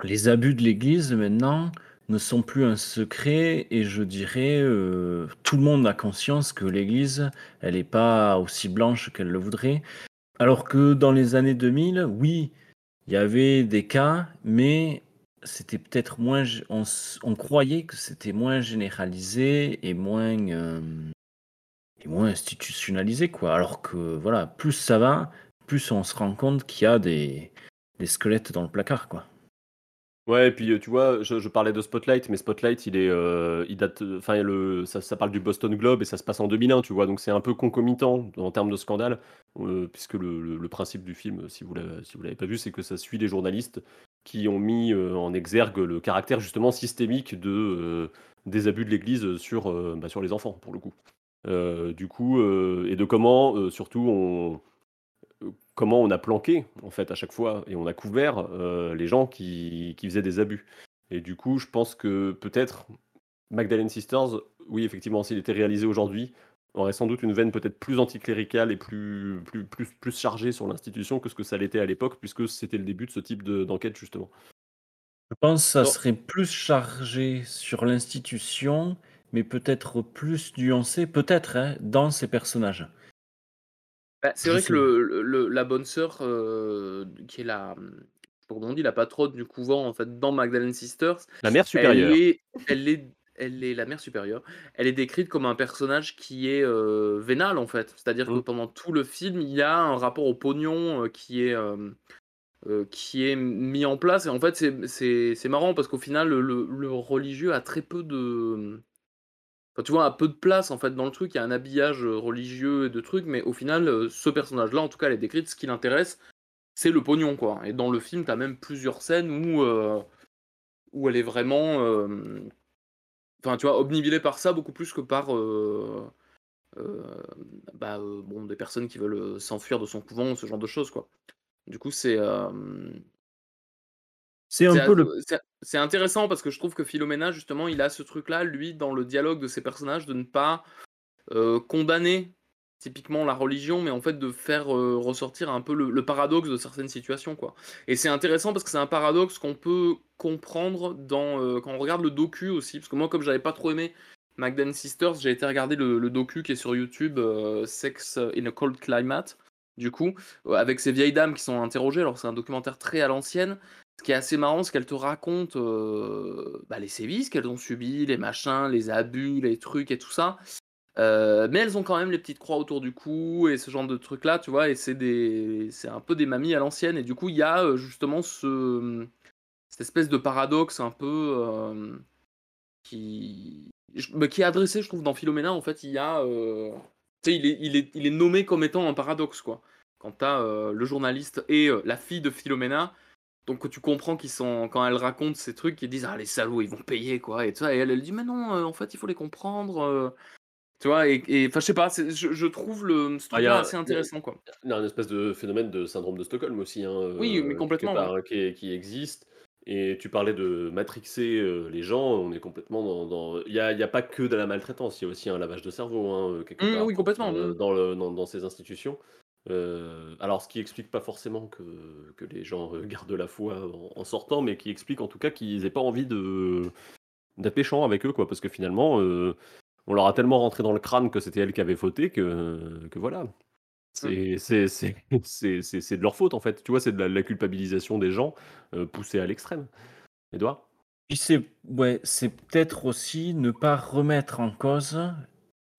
[SPEAKER 10] les abus de l'Église maintenant ne sont plus un secret et je dirais euh, tout le monde a conscience que l'Église, elle n'est pas aussi blanche qu'elle le voudrait. Alors que dans les années 2000, oui, il y avait des cas, mais c'était peut-être moins. On, croyait que c'était moins généralisé et moins, euh, et moins institutionnalisé, quoi. Alors que voilà, plus ça va, plus on se rend compte qu'il y a des, des squelettes dans le placard, quoi.
[SPEAKER 2] Ouais, et puis euh, tu vois, je, parlais de Spotlight, mais Spotlight, il est, euh, il date, enfin le, ça, parle du Boston Globe et ça se passe en 2001, tu vois, donc c'est un peu concomitant en termes de scandale, puisque le, le- principe du film, si vous l'avez, si l'avez pas vu, c'est que ça suit les journalistes qui ont mis euh, en exergue le caractère justement systémique euh, des abus de l'Église sur, euh, bah, sur les enfants, pour le coup. Du coup, et de comment, surtout, on comment on a planqué en fait à chaque fois et on a couvert les gens qui, qui faisaient des abus. Et du coup, je pense que peut-être Magdalene Sisters, oui, effectivement, s'il était réalisé aujourd'hui, aurait sans doute une veine peut-être plus anticléricale et plus, plus, plus, plus chargée sur l'institution que ce que ça l'était à l'époque, puisque c'était le début de ce type de- d'enquête, justement.
[SPEAKER 10] Je pense que ça
[SPEAKER 2] Non.
[SPEAKER 10] serait plus chargé sur l'institution, mais peut-être plus nuancé, peut-être, hein, dans ces personnages.
[SPEAKER 1] Bah, c'est vrai
[SPEAKER 10] sais
[SPEAKER 1] que le, le- le- la bonne sœur, euh, qui est la, on dit la patronne du couvent en fait dans Magdalene Sisters,
[SPEAKER 2] La mère supérieure.
[SPEAKER 1] elle est, elle est, elle est la mère supérieure. Elle est décrite comme un personnage qui est euh, vénal en fait, c'est-à-dire que
[SPEAKER 2] Mm.
[SPEAKER 1] pendant tout le film, il y a un rapport au pognon euh, qui est euh, qui est mis en place et en fait c'est- marrant parce qu'au final le, religieux a très peu de Enfin, tu vois, a peu de place en fait dans le truc, il y a un habillage religieux et de trucs, mais au final, ce personnage-là, en tout cas, elle est décrite, ce qui l'intéresse, c'est le pognon, quoi. Et dans le film, t'as même plusieurs scènes où, où elle est vraiment, enfin, tu vois, obnubilée par ça beaucoup plus que par, euh, euh, bah, euh, bon, des personnes qui veulent s'enfuir de son couvent, ce genre de choses, quoi. Du coup, c'est,
[SPEAKER 10] C'est un peu le.
[SPEAKER 1] c'est- intéressant parce que je trouve que Philomena, justement, il a ce truc-là, lui, dans le dialogue de ses personnages, de ne pas condamner typiquement la religion, mais en fait de faire euh, ressortir un peu le, paradoxe de certaines situations, quoi. Et c'est intéressant parce que c'est un paradoxe qu'on peut comprendre euh, quand on regarde le docu aussi, parce que moi, comme j'avais pas trop aimé Magdalene Sisters, j'ai été regarder le, docu qui est sur YouTube, euh, Sex in a Cold Climate, du coup, avec ces vieilles dames qui sont interrogées. Alors c'est un documentaire très à l'ancienne. Ce qui est assez marrant, c'est qu'elles te racontent bah, les sévices qu'elles ont subis, les machins, les abus, les trucs et tout ça. Euh, mais elles ont quand même les petites croix autour du cou et ce genre de trucs là, tu vois, et c'est des, c'est un peu des mamies à l'ancienne. Et du coup, il y a euh, justement ce, cette espèce de paradoxe un peu euh, qui, bah, qui est adressé, je trouve, dans Philomena. En fait, il y a, tu sais, il est, il est, il est nommé comme étant un paradoxe, quoi. Quand t'as le journaliste et la fille de Philomena, donc tu comprends qu'ils sont, quand elle raconte ces trucs, qu'ils disent ah les salauds ils vont payer quoi et ça, et elle elle dit mais non, en fait il faut les comprendre. Tu vois, et et- enfin, je sais pas, je, je trouve le, ce
[SPEAKER 2] Ah, a-
[SPEAKER 1] assez intéressant, quoi.
[SPEAKER 2] Il y a un espèce de phénomène de syndrome de Stockholm aussi, hein,
[SPEAKER 1] Oui,
[SPEAKER 2] euh,
[SPEAKER 1] mais complètement,
[SPEAKER 2] quelque part, qui, qui existe. Et tu parlais de matrixer euh, les gens, on est complètement dans... dans- Il n'y a, a pas que de la maltraitance, il y a aussi un lavage de cerveau, hein, euh, quelque
[SPEAKER 1] Mmh,
[SPEAKER 2] part,
[SPEAKER 1] oui, complètement,
[SPEAKER 2] euh,
[SPEAKER 1] mmh.
[SPEAKER 2] dans, le, dans, dans ces institutions. Euh, alors, ce qui explique pas forcément que, que les gens euh, gardent la foi en, en sortant, mais qui explique en tout cas qu'ils n'aient pas envie de d'être méchants avec eux, quoi, parce que finalement, euh, on leur a tellement rentré dans le crâne que c'était elle qui avait fauté que, que voilà. C'est c'est- c'est- c'est- c'est- c'est de leur faute en fait. Tu vois, c'est de la, la culpabilisation des gens euh, poussée à l'extrême. Edouard?
[SPEAKER 10] C'est ouais, c'est peut-être aussi ne pas remettre en cause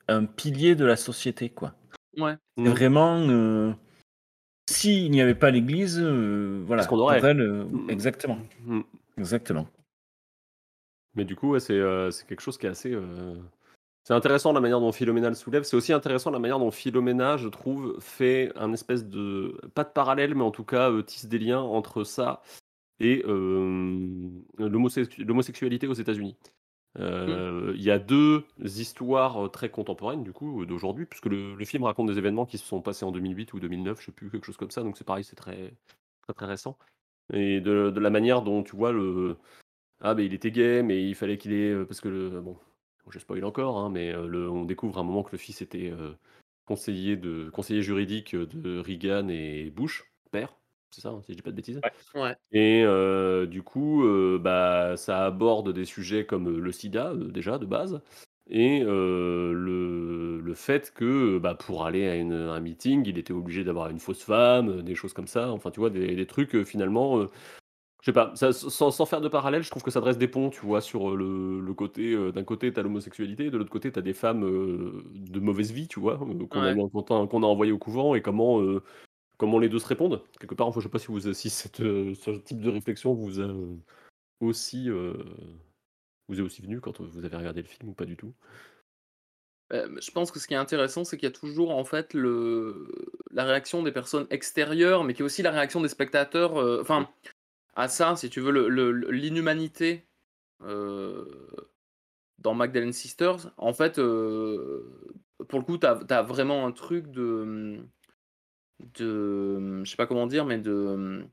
[SPEAKER 10] un pilier de la société, quoi.
[SPEAKER 1] Ouais.
[SPEAKER 10] C'est
[SPEAKER 2] Mhm.
[SPEAKER 10] vraiment. euh, S'il n'y avait pas l'Église, euh, voilà.
[SPEAKER 2] Qu'on aurait?
[SPEAKER 10] elle, euh,
[SPEAKER 2] Mhm.
[SPEAKER 10] exactement. Exactement.
[SPEAKER 2] Mais du coup, ouais, c'est euh, c'est quelque chose qui est assez. C'est intéressant la manière dont Philomena le soulève. C'est aussi intéressant la manière dont Philomena, je trouve, fait un espèce de. Pas de parallèle, mais en tout cas euh, tisse des liens entre ça et euh, l'homosexu- l'homosexualité aux États-Unis. Euh, Il y a deux histoires très contemporaines du coup d'aujourd'hui, puisque le, le film raconte des événements qui se sont passés en 2008 ou 2009, je sais plus, quelque chose comme ça. Donc c'est pareil, c'est très, très très récent. Et de, de la manière dont tu vois le ah mais il était gay, mais il fallait qu'il ait parce que le bon, je spoil encore, hein, mais euh, le, on découvre à un moment que le fils était euh, conseiller de conseiller juridique de Reagan et Bush père, c'est ça, hein, si je dis pas de bêtises.
[SPEAKER 1] Ouais.
[SPEAKER 2] Et euh, du coup, euh, bah, ça aborde des sujets comme euh, le sida, euh, déjà, de base, et euh, le, le fait que bah, pour aller à une- un meeting, il était obligé d'avoir une fausse femme, euh, des choses comme ça, enfin, tu vois, des, des trucs, euh, finalement, euh, je sais pas, ça, sans, sans faire de parallèle, je trouve que ça dresse des ponts, tu vois, sur euh, le, le côté, euh, d'un côté, t'as l'homosexualité, de l'autre côté, t'as des femmes euh, de mauvaise vie, tu vois, euh, qu'on a,
[SPEAKER 1] Ouais.
[SPEAKER 2] qu'on qu'on a envoyées au couvent, et comment... euh, comment les deux se répondent. Quelque part, enfin, je sais pas si, vous, si cette, euh, ce type de réflexion vous a euh, aussi, euh, vous est aussi venu quand vous avez regardé le film ou pas du tout.
[SPEAKER 1] Euh, je pense que ce qui est intéressant, c'est qu'il y a toujours en fait le... la réaction des personnes extérieures, mais qui est aussi la réaction des spectateurs. euh, Enfin, à ça, si tu veux, l'inhumanité euh, dans Magdalene Sisters. En fait, euh, pour le coup, tu as, vraiment un truc de. de je sais pas comment dire, mais de.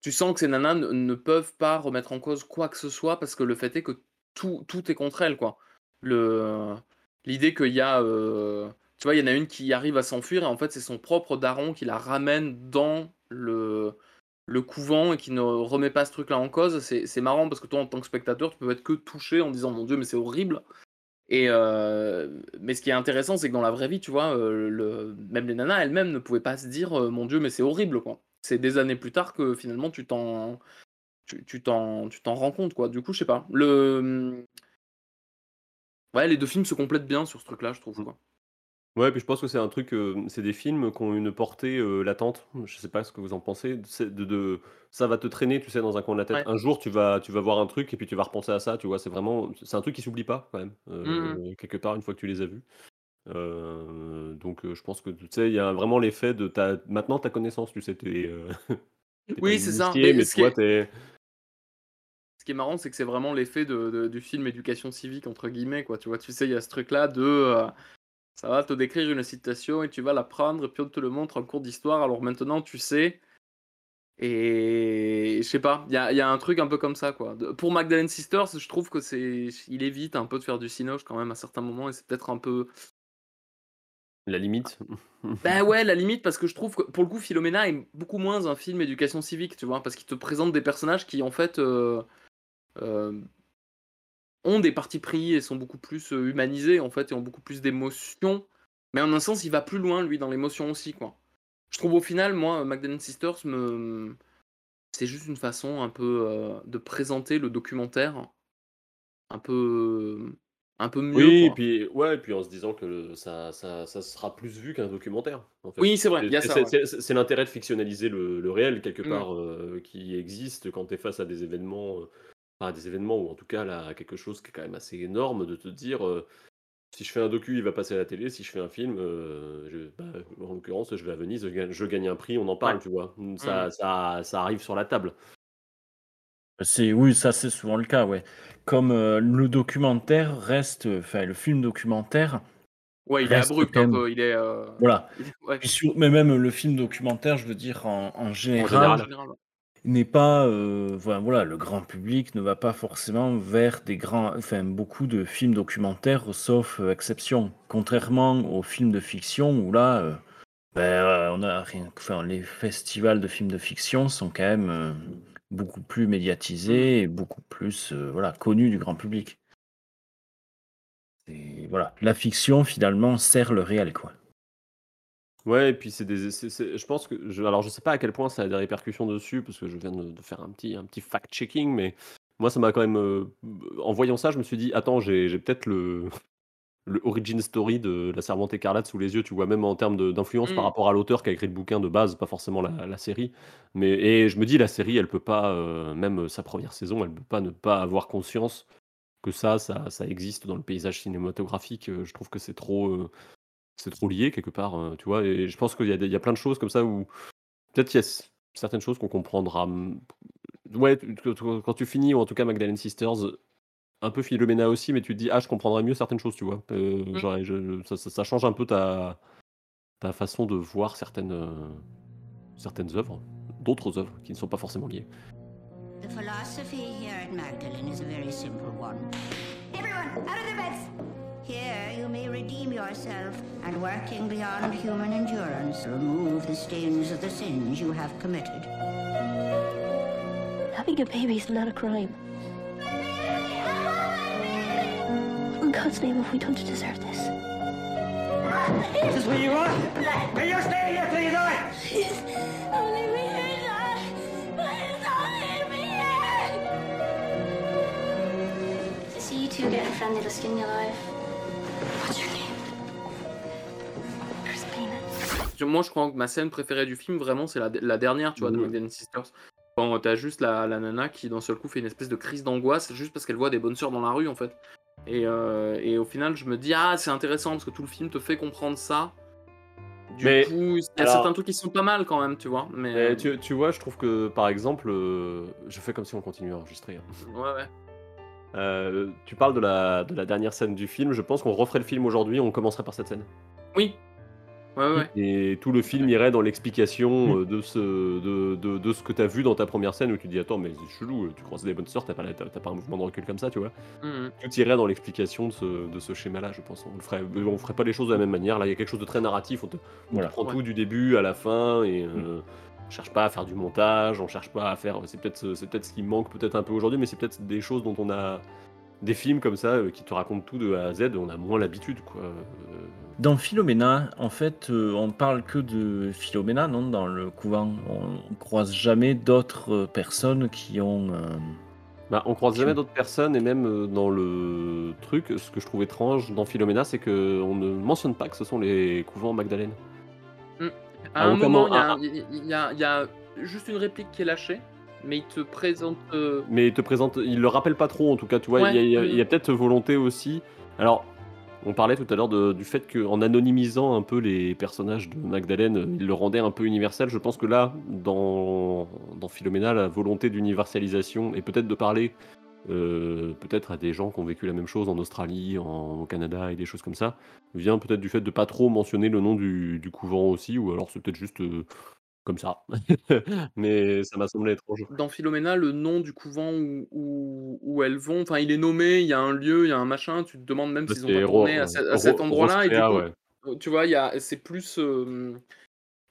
[SPEAKER 1] Tu sens que ces nanas ne, peuvent pas remettre en cause quoi que ce soit parce que le fait est que tout, tout est contre elles, quoi. L'idée qu'il y a euh, tu vois il y en a une qui arrive à s'enfuir et en fait c'est son propre daron qui la ramène dans le le couvent et qui ne remet pas ce truc là en cause c'est marrant parce que toi en tant que spectateur tu peux être que touché en disant mon dieu mais c'est horrible et euh, mais ce qui est intéressant c'est que dans la vraie vie tu vois euh, le même les nanas elles-mêmes ne pouvaient pas se dire euh, mon dieu mais c'est horrible quoi c'est des années plus tard que finalement tu t'en tu tu t'en tu t'en rends compte quoi du coup je sais pas le Ouais, les deux films se complètent bien sur ce truc-là, je trouve. Quoi.
[SPEAKER 2] Ouais, puis je pense que c'est un truc, euh, c'est des films qui ont une portée euh, latente. Je sais pas ce que vous en pensez. C'est De, de- ça va te traîner, tu sais, dans un coin de la tête.
[SPEAKER 1] Ouais.
[SPEAKER 2] Un jour, tu vas, tu vas voir un truc et puis tu vas repenser à ça. Tu vois, c'est vraiment, c'est un truc qui s'oublie pas quand même. euh, Quelque part, une fois que tu les as vus. Euh, donc, euh, je pense que tu sais, il y a vraiment l'effet de ta, maintenant ta connaissance. Tu sais, t'es, euh, t'es pas
[SPEAKER 1] Oui, c'est ça.
[SPEAKER 2] initié,
[SPEAKER 1] Mais
[SPEAKER 2] mais
[SPEAKER 1] ce qui est-
[SPEAKER 2] t'es.
[SPEAKER 1] Ce qui est marrant, c'est que c'est vraiment l'effet de, de- du film éducation civique, entre guillemets. Quoi. Tu vois, tu sais, il y a ce truc-là de. Ça va te décrire une citation et tu vas la prendre et puis on te le montre en cours d'histoire. Alors maintenant, tu sais. Et je sais pas, il y a, il y a un truc un peu comme ça, quoi. De- pour Magdalene Sisters, je trouve que c'est. Il évite un peu de faire du cinoche quand même à certains moments et c'est peut-être un peu.
[SPEAKER 2] La limite.
[SPEAKER 1] Ben ouais, la limite, parce que je trouve que pour le coup, Philomena est beaucoup moins un film éducation civique, tu vois, parce qu'il te présente des personnages qui en fait euh, euh, ont des partis pris et sont beaucoup plus euh, humanisés en fait et ont beaucoup plus d'émotions. Mais en un sens, il va plus loin lui dans l'émotion aussi, quoi. Je trouve au final, moi, Magdalene Sisters me, c'est juste une façon un peu euh, de présenter le documentaire, un peu, un peu mieux.
[SPEAKER 2] Oui, et puis, ouais, et puis en se disant que le- ça, ça, ça sera plus vu qu'un documentaire. en fait.
[SPEAKER 1] Oui, c'est vrai, il y a ça,
[SPEAKER 2] C'est-
[SPEAKER 1] ouais.
[SPEAKER 2] l'intérêt de fictionnaliser le, le réel, quelque
[SPEAKER 1] Mm.
[SPEAKER 2] part, euh, qui existe quand tu es face à des événements, euh, enfin, à des événements, ou en tout cas là, à quelque chose qui est quand même assez énorme, de te dire, euh, si je fais un docu, il va passer à la télé, si je fais un film, euh, je- bah, en l'occurrence, je vais à Venise, je gagne, je gagne un prix, on en parle,
[SPEAKER 1] Ouais.
[SPEAKER 2] tu vois. Ça,
[SPEAKER 1] Mm.
[SPEAKER 2] ça, ça arrive sur la table.
[SPEAKER 10] C'est oui, ça c'est souvent le cas, ouais. Comme euh, le documentaire reste, enfin le film documentaire.
[SPEAKER 1] Ouais, il est abrupt un peu, il est. euh,
[SPEAKER 10] Voilà.
[SPEAKER 1] ouais.
[SPEAKER 10] Puis mais même le film documentaire, je veux dire en, en général,
[SPEAKER 1] général, ouais.
[SPEAKER 10] N'est pas, euh, voilà, le grand public ne va pas forcément vers des grands, enfin beaucoup de films documentaires, sauf euh, exception. Contrairement aux films de fiction où là, euh, ben, on a rien, enfin les festivals de films de fiction sont quand même beaucoup plus médiatisés et beaucoup plus, voilà, connus du grand public. Et voilà, la fiction finalement sert le réel, quoi.
[SPEAKER 2] Ouais, et puis c'est des, c'est- c'est- je pense que, je, alors je sais pas à quel point ça a des répercussions dessus, parce que je viens de, de faire un petit, un petit fact-checking, mais moi ça m'a quand même, euh, en voyant ça, je me suis dit, attends, j'ai j'ai peut-être le, le origin story de La Servante écarlate sous les yeux, tu vois, même en termes de- d'influence par
[SPEAKER 1] Mm.
[SPEAKER 2] rapport à l'auteur qui a écrit le bouquin de base, pas forcément la, la série. Mais, et je me dis, la série, elle peut pas, euh, même sa première saison, elle peut pas ne pas avoir conscience que ça, ça, ça existe dans le paysage cinématographique. Euh, Je trouve que c'est trop, euh, c'est trop lié quelque part, euh, tu vois. Et je pense qu'il y, a des- il y a plein de choses comme ça où peut-être il y a s- certaines choses qu'on comprendra. m- Ouais, tu- tu- tu- quand tu finis, ou en tout cas Magdalene Sisters, un peu Philomena aussi, mais tu te dis, ah, je comprendrais mieux certaines choses, tu vois. Euh,
[SPEAKER 1] Mmh.
[SPEAKER 2] j'aurais- je- ça, ça- ça change un peu ta, ta façon de voir certaines, euh, certaines œuvres, d'autres œuvres qui ne sont pas forcément liées.
[SPEAKER 15] The philosophy here at Magdalene is a very simple one. Everyone, out of their beds! Here you may redeem yourself and working beyond human endurance, remove the stains of the sins you have committed.
[SPEAKER 16] Having a baby is not a crime. In God's name, if we don't deserve this?
[SPEAKER 3] This is where you are? Can you stay here till you die?
[SPEAKER 16] Please, don't leave me here, Dad. Please don't leave me here.
[SPEAKER 17] To see you two getting friendly to skin you alive.
[SPEAKER 1] Moi, je crois que ma scène préférée du film, vraiment, c'est la, la dernière, tu vois, de
[SPEAKER 2] Mhm.
[SPEAKER 1] Magdalene Sisters. Quand t'as juste la, la nana qui, d'un seul coup, fait une espèce de crise d'angoisse, juste parce qu'elle voit des bonnes sœurs dans la rue, en fait. Et, euh, et au final, je me dis, ah, c'est intéressant, parce que tout le film te fait comprendre ça. Du
[SPEAKER 2] Mais,
[SPEAKER 1] coup, il y a
[SPEAKER 2] alors-
[SPEAKER 1] certains trucs qui sont pas mal quand même, tu vois. Mais,
[SPEAKER 2] Mais Eh, tu, tu vois, je trouve que, par exemple, euh, je fais comme si on continuait à enregistrer. hein.
[SPEAKER 1] Ouais, ouais.
[SPEAKER 2] Euh, tu parles de la, de la dernière scène du film, je pense qu'on referait le film aujourd'hui, on commencerait par cette scène.
[SPEAKER 1] Oui. Ouais, ouais.
[SPEAKER 2] Et tout le film irait dans l'explication euh, de ce, de, de, de ce que tu as vu dans ta première scène où tu dis Attends, mais c'est chelou, euh, tu croises des bonnes sœurs, t'as pas, t'as t'as pas un mouvement de recul comme ça, tu vois.
[SPEAKER 1] Mhm.
[SPEAKER 2] Tout irait dans l'explication de ce, de ce schéma-là, je pense. On le ferait, euh, on ferait pas les choses de la même manière. Là, il y a quelque chose de très narratif. On te, on te
[SPEAKER 10] Voilà.
[SPEAKER 2] prend
[SPEAKER 1] Ouais.
[SPEAKER 2] tout du début à la fin et euh, on cherche pas à faire du montage, on cherche pas à faire. C'est peut-être ce- c'est peut-être ce qui manque peut-être un peu aujourd'hui, mais c'est peut-être des choses dont on a. Des films comme ça euh, qui te racontent tout de A à Z, on a moins l'habitude, quoi. Euh,
[SPEAKER 10] Dans Philomena, en fait, euh, on parle que de Philomena, non Dans le couvent, on croise jamais d'autres euh, personnes qui ont. euh,
[SPEAKER 2] Bah, on croise jamais d'autres personnes et même dans le truc, ce que je trouve étrange dans Philomena, c'est que on ne mentionne pas que ce sont les couvents Magdalene.
[SPEAKER 1] Mm.
[SPEAKER 2] Ah,
[SPEAKER 1] À un moment, y
[SPEAKER 2] ah,
[SPEAKER 1] y, y il y a juste une réplique qui est lâchée, mais il te présente. euh,
[SPEAKER 2] Mais il te présente, il le rappelle pas trop en tout cas, tu vois,
[SPEAKER 1] Ouais,
[SPEAKER 2] il y a, il y a-
[SPEAKER 1] mm.
[SPEAKER 2] il y a peut-être volonté aussi. Alors, on parlait tout à l'heure du fait qu'en anonymisant un peu les personnages de Magdalene, il le rendait un peu universel. Je pense que là, dans, dans Philomena, la volonté d'universalisation et peut-être de parler euh, peut-être à des gens qui ont vécu la même chose en Australie, en, au Canada et des choses comme ça, vient peut-être du fait de pas trop mentionner le nom du, du couvent aussi, ou alors c'est peut-être juste euh, comme ça. Mais ça m'a semblé étrange.
[SPEAKER 1] dans Philomena, le nom du couvent où, où, où elles vont, enfin, il est nommé, il y a un lieu, il y a un machin, tu te demandes même
[SPEAKER 2] Bah,
[SPEAKER 1] s'ils ont pas tourné à, cet endroit-là. Et du coup,
[SPEAKER 2] ouais.
[SPEAKER 1] euh, tu vois, c'est plus. euh,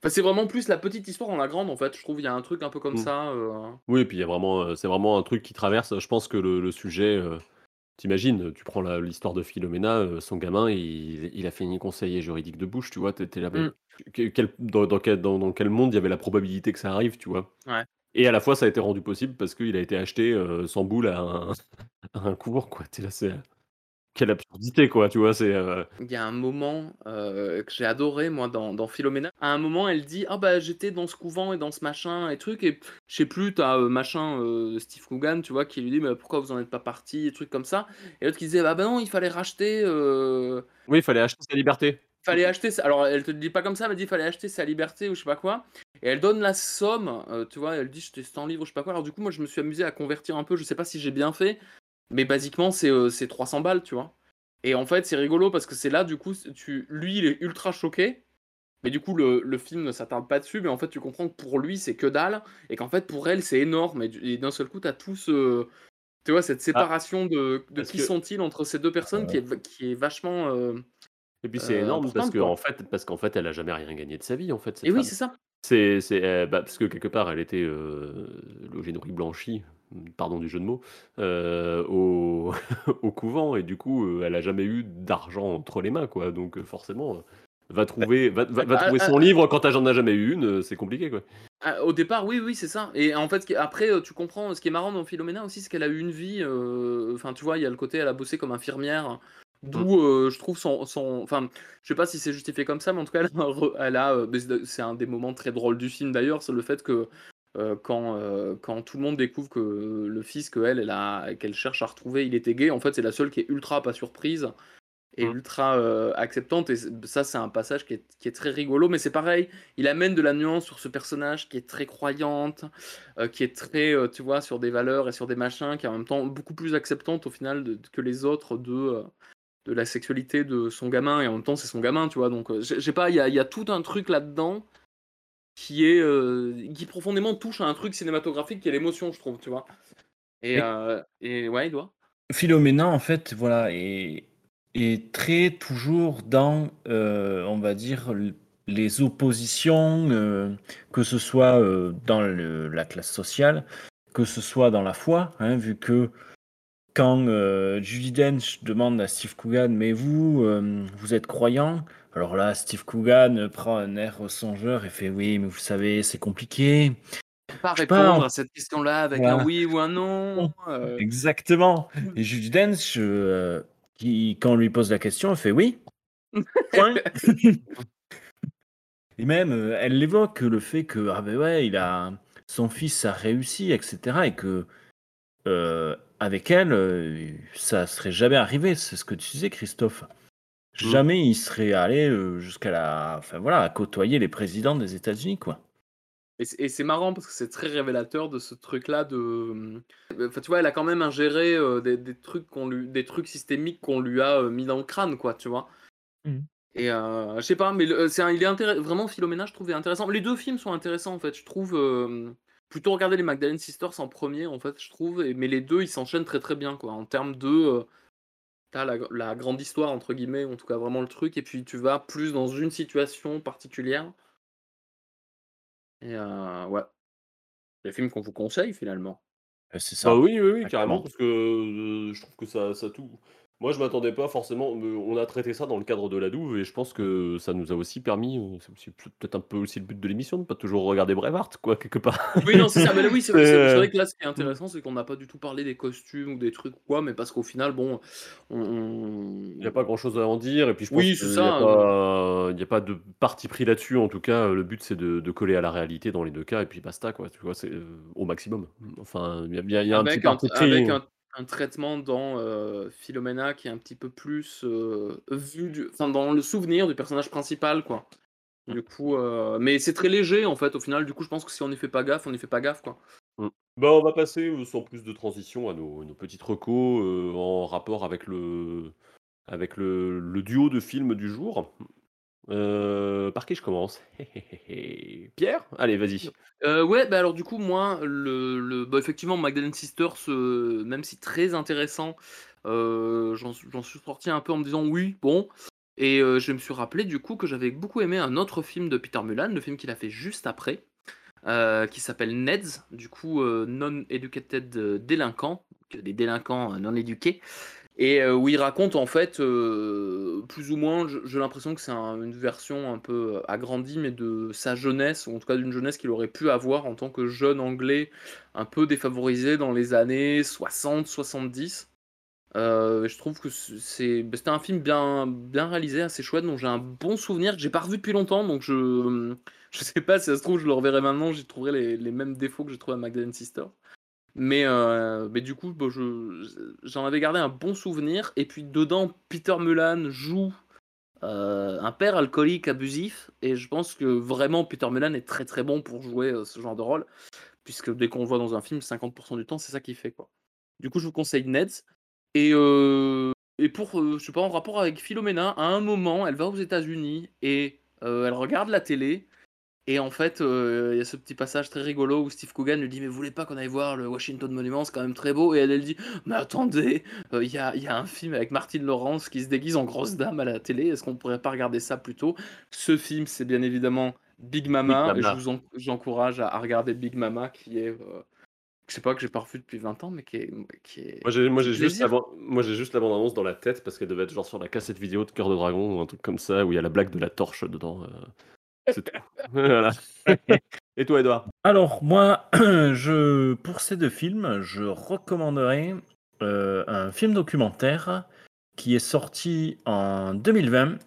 [SPEAKER 1] Enfin, c'est vraiment plus la petite histoire dans la grande, en fait. Je trouve il y a un truc un peu comme
[SPEAKER 2] Mm.
[SPEAKER 1] ça. euh,
[SPEAKER 2] Oui, et puis il y a vraiment, c'est vraiment un truc qui traverse. Je pense que le, le sujet, t'imagines, tu prends la- l'histoire de Philomena, euh, son gamin, il, il a fini conseiller juridique de bouche, tu vois, t'es t'es là, mais
[SPEAKER 1] Mm.
[SPEAKER 2] que- quel- dans, dans quel, dans, dans quel monde il y avait la probabilité que ça arrive, tu vois?
[SPEAKER 1] Ouais.
[SPEAKER 2] Et à la fois, ça a été rendu possible parce qu'il a été acheté euh, sans boule à un, à un cours, quoi. T'es là, c'est. Quelle absurdité, quoi, tu vois, c'est. euh,
[SPEAKER 1] Il y a un moment euh, que j'ai adoré, moi, dans, dans Philomena. À un moment, elle dit Ah, bah, j'étais dans ce couvent et dans ce machin et truc. Et je sais plus, t'as euh, machin, Steve Coogan, tu vois, qui lui dit Mais pourquoi vous en êtes pas parti Et trucs comme ça. Et l'autre qui disait Bah, bah non, il fallait racheter.
[SPEAKER 2] Oui, il fallait acheter sa liberté.
[SPEAKER 1] fallait acheter sa- alors elle te le dit pas comme ça mais elle dit fallait acheter sa liberté ou je sais pas quoi et elle donne la somme tu vois elle dit j'étais 100 livres je sais pas quoi alors du coup moi je me suis amusé à convertir un peu je sais pas si j'ai bien fait mais basiquement c'est euh, c'est 300 balles tu vois et en fait c'est rigolo parce que c'est là du coup tu lui il est ultra choqué mais du coup le, le film ne s'attarde pas dessus mais en fait tu comprends que pour lui c'est que dalle et qu'en fait pour elle c'est énorme et, du- et d'un seul coup t'as tout ce tu vois cette séparation de, de qui
[SPEAKER 2] que-
[SPEAKER 1] sont-ils entre ces deux personnes qui, est, qui est vachement euh,
[SPEAKER 2] Et puis c'est
[SPEAKER 1] euh,
[SPEAKER 2] énorme parce
[SPEAKER 1] importante,
[SPEAKER 2] que
[SPEAKER 1] quoi.
[SPEAKER 2] en fait, parce qu'en fait, elle a jamais rien gagné de sa vie en fait. cette
[SPEAKER 1] Et oui, c'est ça.
[SPEAKER 2] C'est, c'est, euh, bah, parce que quelque part, elle était euh, logée nourrie blanchie, pardon du jeu de mots, euh, au, au couvent et du coup, euh, elle a jamais eu d'argent entre les mains quoi. Donc euh, forcément, va trouver, va, va- va
[SPEAKER 1] Ah,
[SPEAKER 2] trouver
[SPEAKER 1] ah,
[SPEAKER 2] son
[SPEAKER 1] ah.
[SPEAKER 2] livre quand t'en as jamais eu une, c'est compliqué quoi.
[SPEAKER 1] Au départ, oui, oui, c'est ça. Et en fait, après, tu comprends, ce qui est marrant dans Philomena aussi, c'est qu'elle a eu une vie. euh, Enfin, tu vois, il y a le côté, elle a bossé comme infirmière. D'où euh, je trouve son, son. Enfin, je sais pas si c'est justifié comme ça, mais en tout cas, elle a. elle a, c'est un des moments très drôles du film d'ailleurs, c'est le fait que euh, quand, euh, quand tout le monde découvre que le fils qu'elle elle qu'elle cherche à retrouver, il était gay, en fait, c'est la seule qui est ultra pas surprise. est ultra euh, acceptante. Et ça, c'est un passage qui est, qui est très rigolo. Mais c'est pareil, il amène de la nuance sur ce personnage qui est très croyante, qui est très, tu vois, sur des valeurs et sur des machins, qui est en même temps beaucoup plus acceptante au final de- que les autres de, de la sexualité de son gamin. Et en même temps, c'est son gamin, tu vois. Donc, j'ai pas, il y y a tout un truc là-dedans qui est euh, qui profondément touche à un truc cinématographique qui est l'émotion, je trouve, tu vois. Et,
[SPEAKER 10] Et-
[SPEAKER 1] euh, et ouais, il doit.
[SPEAKER 10] Philomena, en fait, voilà, est, est très toujours dans, euh, on va dire, les oppositions, euh, que ce soit dans le- la classe sociale, que ce soit dans la foi, hein, vu que quand euh, Judi Dench demande à Steve Coogan, mais vous, euh, vous êtes croyant? Alors là, Steve Coogan prend un air songeur et fait, oui, mais vous savez, c'est compliqué.
[SPEAKER 1] Pas répondre
[SPEAKER 10] on-
[SPEAKER 1] à cette question-là avec
[SPEAKER 10] Voilà.
[SPEAKER 1] un oui ou un non. euh,
[SPEAKER 10] Exactement. Et Judy Dench, euh, qui, quand on lui pose la question, elle fait oui. Et même, elle l'évoque le fait que ah ben ouais, il a son fils a réussi, etc. Et que euh, avec elle, euh, ça serait jamais arrivé. C'est ce que tu disais, Christophe. Jamais il serait allé euh, jusqu'à la, enfin voilà, à côtoyer les présidents des États-Unis, quoi.
[SPEAKER 1] Et c'est- marrant parce que c'est très révélateur de ce truc-là de. Enfin, tu vois, elle a quand même ingéré euh, des, des trucs qu'on lui, des trucs systémiques qu'on lui a euh, mis dans le crâne, quoi, tu vois.
[SPEAKER 10] Mhm.
[SPEAKER 1] Et euh, je sais pas, mais c'est un- il est. Vraiment, Philomena, je trouvais intéressant. Les deux films sont intéressants, en fait. Je trouve euh, plutôt regarder les Magdalene Sisters en premier, en fait, je trouve. et- mais les deux, ils s'enchaînent très très bien, quoi. En termes de. euh, T'as la, la grande histoire, entre guillemets, ou en tout cas vraiment le truc, et puis tu vas plus dans une situation particulière. Et euh, ouais. Les films qu'on vous conseille finalement.
[SPEAKER 10] C'est
[SPEAKER 2] Bah oui, oui, oui,
[SPEAKER 1] Ah,
[SPEAKER 2] carrément, parce que euh, je trouve que ça, ça tout. Moi, je m'attendais pas forcément. mais On a traité ça dans le cadre de la douve et je pense que ça nous a aussi permis. euh, C'est peut-être un peu aussi le but de l'émission de pas toujours regarder Braveheart, quoi, quelque part.
[SPEAKER 1] Oui, non, c'est ça. Mais là, oui, c'est vrai,
[SPEAKER 2] euh,
[SPEAKER 1] que là, ce qui est intéressant, c'est qu'on n'a pas du tout parlé des costumes ou des trucs ou quoi, mais parce qu'au final, bon, on. on-
[SPEAKER 2] Il n'y a pas grand chose à en dire, et puis je pense
[SPEAKER 1] Oui, c'est
[SPEAKER 2] n'y
[SPEAKER 1] ça,
[SPEAKER 2] a, pas- il y a pas de parti pris là-dessus. En tout cas, le but c'est de, de coller à la réalité dans les deux cas, et puis basta, quoi. Tu vois, c'est euh, au maximum. Enfin, il y a, y a- il y a un petit
[SPEAKER 1] avec
[SPEAKER 2] parti pris.
[SPEAKER 1] avec un, un traitement dans euh, Philomena qui est un petit peu plus euh, vu du, enfin, dans le souvenir du personnage principal, quoi. Du coup, euh, mais c'est très léger en fait. Au final, du coup, je pense que si on n'y fait pas gaffe, on n'y fait pas gaffe, quoi.
[SPEAKER 2] Mm. Bah, on va passer euh, sans plus de transition à nos, nos petites recos en rapport avec le, avec le, le duo de films du jour. Euh, par qui je commence? Pierre? Allez, vas-y.
[SPEAKER 1] Euh, ouais, bah alors du coup, moi, le, le- bah, effectivement, Magdalene Sisters, euh, même si très intéressant, j'en suis sorti un peu en me disant oui, bon. Et je me suis rappelé du coup que j'avais beaucoup aimé un autre film de Peter Mullan, le film qu'il a fait juste après, qui s'appelle Neds, du coup Non-Educated Délinquants, donc, des délinquants non éduqués. Et euh, où il raconte en fait, euh, plus ou moins, j'ai l'impression que c'est un- une version un peu euh, agrandie, mais de sa jeunesse, ou en tout cas d'une jeunesse qu'il aurait pu avoir en tant que jeune anglais un peu défavorisé dans les années 60-70. Euh, je trouve que c'est, bah, c'était un film bien, bien réalisé, assez chouette, dont j'ai un bon souvenir que j'ai pas revu depuis longtemps, donc je, je sais pas si ça se trouve, je le reverrai maintenant, j'y trouverai les, les mêmes défauts que j'ai trouvé à Magdalene Sister. Mais, euh, mais du coup, je, j'en avais gardé un bon souvenir. Et puis dedans, Peter Mullan joue euh, un père alcoolique abusif. Et je pense que vraiment, Peter Mullan est très très bon pour jouer euh, ce genre de rôle. Puisque dès qu'on le voit dans un film, 50% du temps, c'est ça qu'il fait. Quoi. Du coup, je vous conseille Neds. Et, et pour, je sais pas, en rapport avec Philomena, à un moment, elle va aux États-Unis et elle regarde la télé. Et en fait, euh, il y a ce petit passage très rigolo où Steve Coogan lui dit Mais vous voulez pas qu'on aille voir le Washington Monument C'est quand même très beau. Et elle, elle dit Mais attendez, euh, il y, a, y a un film avec Martine Lawrence qui se déguise en grosse dame à la télé. Est-ce qu'on pourrait pas regarder ça plus tôt? Ce film, c'est bien évidemment Big Mama.
[SPEAKER 2] Big
[SPEAKER 1] Et je vous en- j'encourage à, à regarder Big Mama qui est. euh, je sais pas, que j'ai pas revu depuis 20 ans, mais qui est. Qui est
[SPEAKER 2] Moi j'ai moi juste la moi j'ai juste la bande annonce dans la tête parce qu'elle devait être genre sur la cassette vidéo de Cœur de Dragon ou un truc comme ça où il y a la blague de la torche dedans. euh. voilà. Et toi Edouard?
[SPEAKER 10] Alors, moi, je, pour ces deux films, je recommanderais euh, un film documentaire qui est sorti en 2020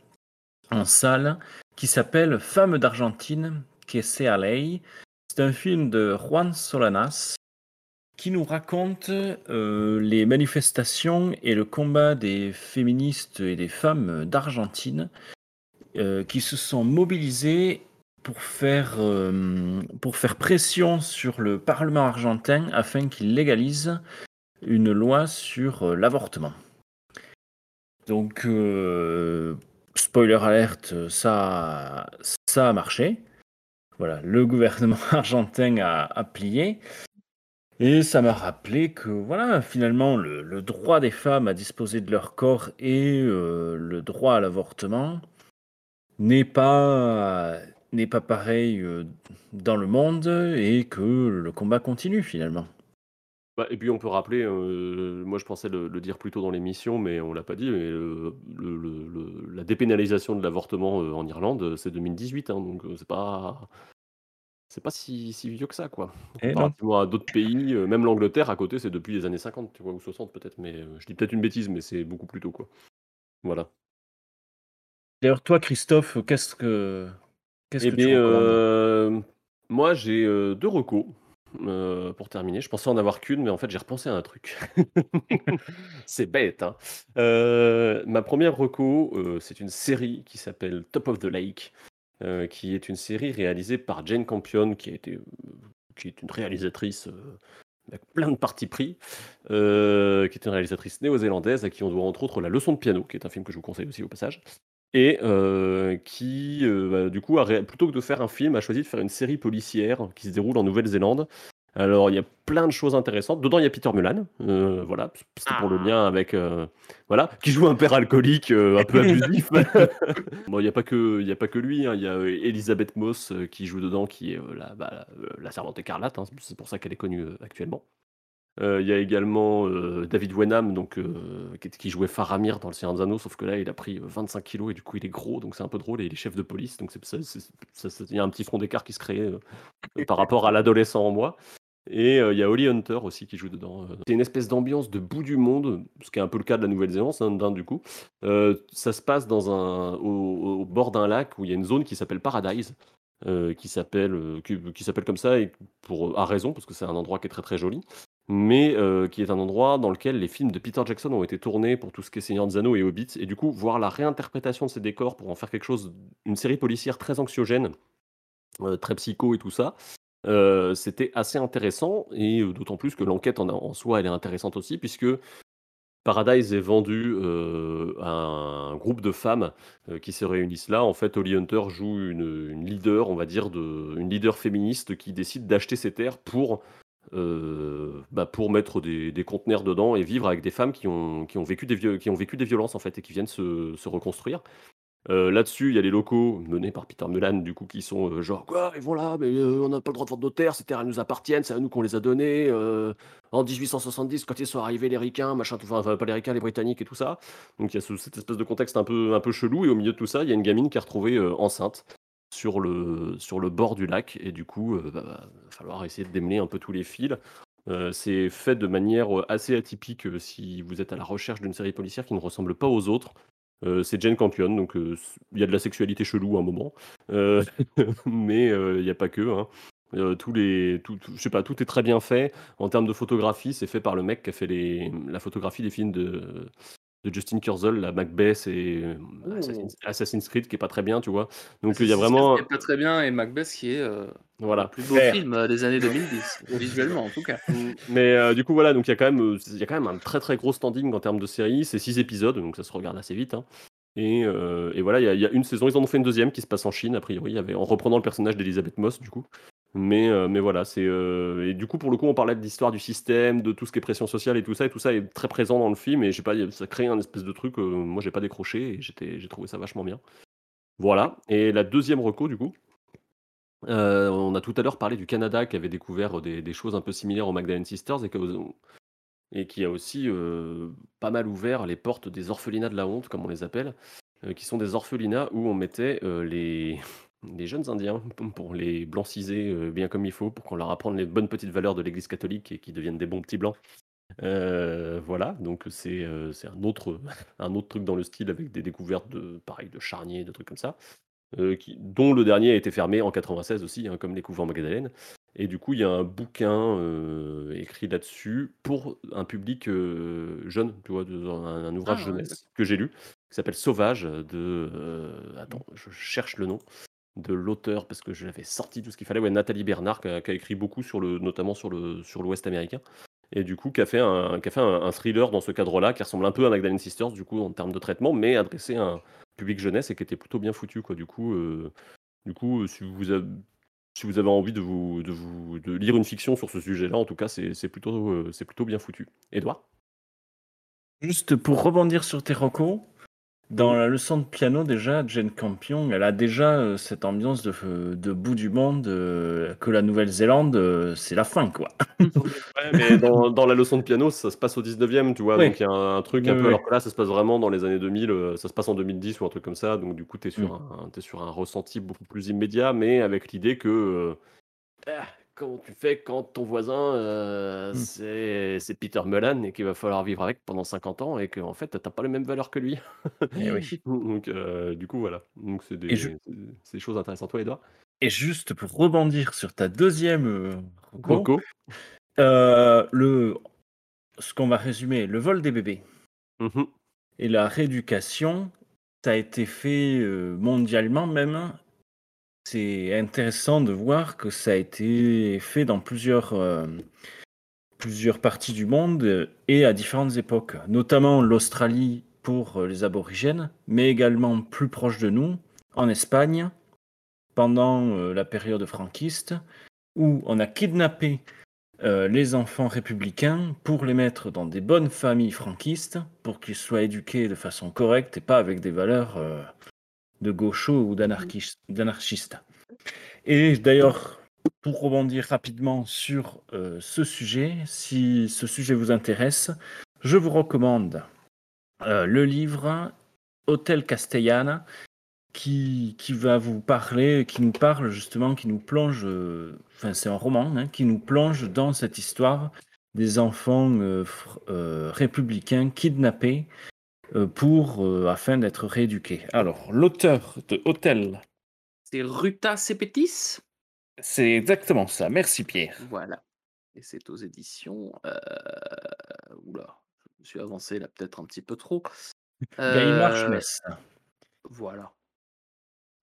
[SPEAKER 10] en salle, qui s'appelle Femmes d'Argentine, qui est CLA. C'est un film de Juan Solanas qui nous raconte euh, les manifestations et le combat des féministes et des femmes d'Argentine euh, qui se sont mobilisées pour faire, euh, pour faire pression sur le Parlement argentin afin qu'il légalise une loi sur euh, l'avortement. Donc, spoiler alerte, ça, ça a marché. Voilà, le gouvernement argentin a, plié. Et ça m'a rappelé que voilà, finalement, le, droit des femmes à disposer de leur corps et le droit à l'avortement n'est pas n'est pas pareil euh, dans le monde et que le combat continue finalement.
[SPEAKER 2] Bah, et puis on peut rappeler, euh, moi je pensais le, le dire plus tôt dans l'émission, mais on l'a pas dit, mais le- le- le- la dépénalisation de l'avortement euh, en Irlande, c'est 2018, hein, donc c'est pas c'est pas si, si vieux que ça, quoi.
[SPEAKER 10] Eh non.
[SPEAKER 2] Comparativement à d'autres pays, même l'Angleterre à côté, c'est depuis les années 50, tu vois, ou 60 peut-être, mais je dis peut-être une bêtise, mais c'est beaucoup plus tôt, quoi. Voilà.
[SPEAKER 10] D'ailleurs, toi, Christophe, qu'est-ce que qu'est-ce
[SPEAKER 2] Eh
[SPEAKER 10] que tu
[SPEAKER 2] bien, euh, moi j'ai euh, deux recos euh, pour terminer. Je pensais en avoir qu'une, mais en fait j'ai repensé à un truc. C'est bête, hein. Euh, ma première reco, c'est une série qui s'appelle Top of the Lake, qui est une série réalisée par Jane Campion, qui a été, qui est une réalisatrice avec plein de partis pris, euh, qui est une réalisatrice néo-zélandaise à qui on doit entre autres La leçon de piano, qui est un film que je vous conseille aussi au passage. Et euh, qui, euh, bah, du coup, a ré- plutôt que de faire un film, a choisi de faire une série policière qui se déroule en Nouvelle-Zélande. Alors, il y a plein de choses intéressantes. Dedans, il y a Peter Mullan, euh, voilà, c'était pour le lien avec, voilà, qui joue un père alcoolique un peu abusif. bon, il n'y a pas que, il y a pas que lui. hein. Il y a Elisabeth Moss qui joue dedans, qui est la, bah, la servante écarlate. hein. C'est pour ça qu'elle est connue actuellement. Euh, Il y a également euh, David Wenham, donc, euh, qui, jouait Faramir dans Le Seigneur des Anneaux, sauf que là, il a pris euh, 25 kilos et du coup, il est gros, donc c'est un peu drôle. Et il est chef de police, donc il y a un petit front d'écart qui se crée par rapport à l'adolescent en moi. Et il y a Holly Hunter aussi qui joue dedans. C'est une espèce d'ambiance de bout du monde, ce qui est un peu le cas de la Nouvelle-Zélande, hein, du coup. Ça se passe au, bord d'un lac où il y a une zone qui s'appelle Paradise. qui s'appelle qui, qui s'appelle comme ça et pour à raison parce que c'est un endroit qui est très très joli mais euh, qui est un endroit dans lequel les films de Peter Jackson ont été tournés pour tout ce qui est Seigneur des Anneaux et Hobbit et du coup voir la réinterprétation de ces décors pour en faire quelque chose une série policière très anxiogène euh, très psycho et tout ça euh, c'était assez intéressant et d'autant plus que l'enquête en, soi elle est intéressante aussi puisque Paradise est vendu à un groupe de femmes qui se réunissent là. En fait, Holly Hunter joue une, leader, on va dire, une leader féministe qui décide d'acheter ces terres pour, euh, bah, pour mettre des, conteneurs dedans et vivre avec des femmes qui ont, qui ont, vécu, des qui ont vécu des violences en fait et qui viennent se, reconstruire. Euh, Là-dessus, il y a les locaux menés par Peter Mullan, du coup, qui sont euh, genre quoi, ils vont là, mais on n'a pas le droit de vendre nos terres, ces terres elles nous appartiennent, c'est à nous qu'on les a données. en 1870, quand ils sont arrivés, les ricains, machin, tout, enfin, pas les ricains, les britanniques et tout ça. Donc il y a ce- cette espèce de contexte un peu, un peu chelou, et au milieu de tout ça, il y a une gamine qui est retrouvée enceinte sur le, sur le bord du lac, et du coup, euh, bah, va falloir essayer de démêler un peu tous les fils. Euh, c'est fait de manière euh, assez atypique si vous êtes à la recherche d'une série policière qui ne ressemble pas aux autres. C'est Jane Campion, donc il y a de la sexualité chelou à un moment, mais il n'y a pas que. hein. Les, tout, tout- je sais pas, tout est très bien fait. En termes de photographie, c'est fait par le mec qui a fait les, la photographie des films de, de Justin Kurzel, la Macbeth et euh, Assassin's, Assassin's Creed, qui est pas très bien, tu vois. Donc il y a vraiment.
[SPEAKER 1] Qui est pas très bien et Macbeth qui est euh,
[SPEAKER 2] Voilà.
[SPEAKER 1] le plus beau
[SPEAKER 2] Faire.
[SPEAKER 1] film euh, des années 2010, visuellement en tout cas.
[SPEAKER 2] Mais euh, du coup, voilà, donc il y, a quand même, il y a quand même un très très gros standing en termes de série. C'est six épisodes, donc ça se regarde assez vite. hein. Et, euh, et voilà, il y, a- il y a une saison, ils en ont fait une deuxième qui se passe en Chine, a priori, il y avait, en reprenant le personnage d'Elisabeth Moss, du coup. Mais, euh, mais voilà, c'est. euh, et du coup, pour le coup, on parlait de l'histoire du système, de tout ce qui est pression sociale et tout ça, et tout ça est très présent dans le film. Et pas, ça crée un espèce de truc, euh, moi j'ai pas décroché, et j'étais- j'ai trouvé ça vachement bien. Voilà. Et la deuxième reco, du coup. On a tout à l'heure parlé du Canada qui avait découvert des, choses un peu similaires aux Magdalene Sisters et, et qui a aussi pas mal ouvert les portes des orphelinats de la honte, comme on les appelle, qui sont des orphelinats où on mettait les, les jeunes Indiens pour les blanciser euh, bien comme il faut, pour qu'on leur apprenne les bonnes petites valeurs de l'Église catholique et qu'ils deviennent des bons petits blancs. Euh, voilà, donc c'est euh, c'est un autre, un autre truc dans le style avec des découvertes de, pareil, de charniers, de trucs comme ça. qui, dont le dernier a été fermé en 96 aussi, hein, comme les couvents Magdalene. Et du coup, il y a un bouquin euh, écrit là-dessus pour un public euh, jeune, tu vois, de- un, un ouvrage
[SPEAKER 1] Ah ouais,
[SPEAKER 2] jeunesse que j'ai lu, qui s'appelle Sauvage de. euh, attends, je cherche le nom de l'auteur parce que je l'avais sorti tout ce qu'il fallait. Ouais, Nathalie Bernard, qui a, écrit beaucoup sur le, notamment sur le sur l'Ouest américain. Et du coup, qui a fait un, qui a fait un, thriller dans ce cadre-là, qui ressemble un peu à Magdalene Sisters, du coup, en termes de traitement, mais adressé à un public jeunesse et qui était plutôt bien foutu, quoi. Du coup, euh, du coup, euh, si vous avez, si vous avez envie de vous, de vous, de lire une fiction sur ce sujet-là, en tout cas, c'est plutôt, euh, plutôt bien foutu. Edouard
[SPEAKER 10] Juste pour rebondir sur tes recos, dans la leçon de piano, déjà, Jane Campion, elle a déjà euh, cette ambiance de, euh, de bout du monde euh, que la Nouvelle-Zélande, euh, c'est la fin, quoi.
[SPEAKER 2] Ouais, mais dans, dans la leçon de piano, ça se passe au 19e, tu vois. Donc il y a un, un truc un peu. Alors que là, ça se passe vraiment dans les années 2000, euh, ça se passe en 2010 ou un truc comme ça. Donc du coup, tu es, sur
[SPEAKER 10] Mm.
[SPEAKER 2] un sur un ressenti beaucoup plus immédiat, mais avec l'idée que. Comment tu fais quand ton voisin, euh,
[SPEAKER 10] Mm.
[SPEAKER 2] c'est Peter Mullan et qu'il va falloir vivre avec pendant 50 ans et qu'en fait, t'as pas les mêmes valeurs que lui.
[SPEAKER 10] Eh oui.
[SPEAKER 2] Donc euh, du coup, voilà. Donc c'est des,
[SPEAKER 10] Et je-
[SPEAKER 2] choses intéressantes. Toi, Edouard
[SPEAKER 10] Et juste pour rebondir sur ta deuxième
[SPEAKER 2] Coco
[SPEAKER 10] euh, le, ce qu'on va résumer, le vol des bébés
[SPEAKER 2] Mhm.
[SPEAKER 10] et la rééducation, ça a été fait mondialement même. C'est intéressant de voir que ça a été fait dans plusieurs, euh, plusieurs parties du monde et à différentes époques, notamment l'Australie pour euh, les aborigènes, mais également plus proche de nous, en Espagne, pendant euh, la période franquiste, où on a kidnappé les enfants républicains pour les mettre dans des bonnes familles franquistes, pour qu'ils soient éduqués de façon correcte et pas avec des valeurs de gauchos ou d'anarchis- d'anarchistes. Et d'ailleurs, pour rebondir rapidement sur euh, ce sujet, si ce sujet vous intéresse, je vous recommande euh, le livre Hôtel Castellana qui, qui va vous parler, qui nous parle justement, qui nous plonge, euh, enfin c'est un roman, hein, qui nous plonge dans cette histoire des enfants euh, républicains kidnappés pour, euh, afin d'être rééduqués. Alors, l'auteur de Hôtel,
[SPEAKER 1] C'est Ruta Sepetis?
[SPEAKER 10] C'est exactement ça. Merci Pierre.
[SPEAKER 1] Voilà. Et c'est aux éditions. euh, Oula, je me suis avancé là peut-être un petit peu trop. Euh,
[SPEAKER 10] Schmess.
[SPEAKER 1] Voilà.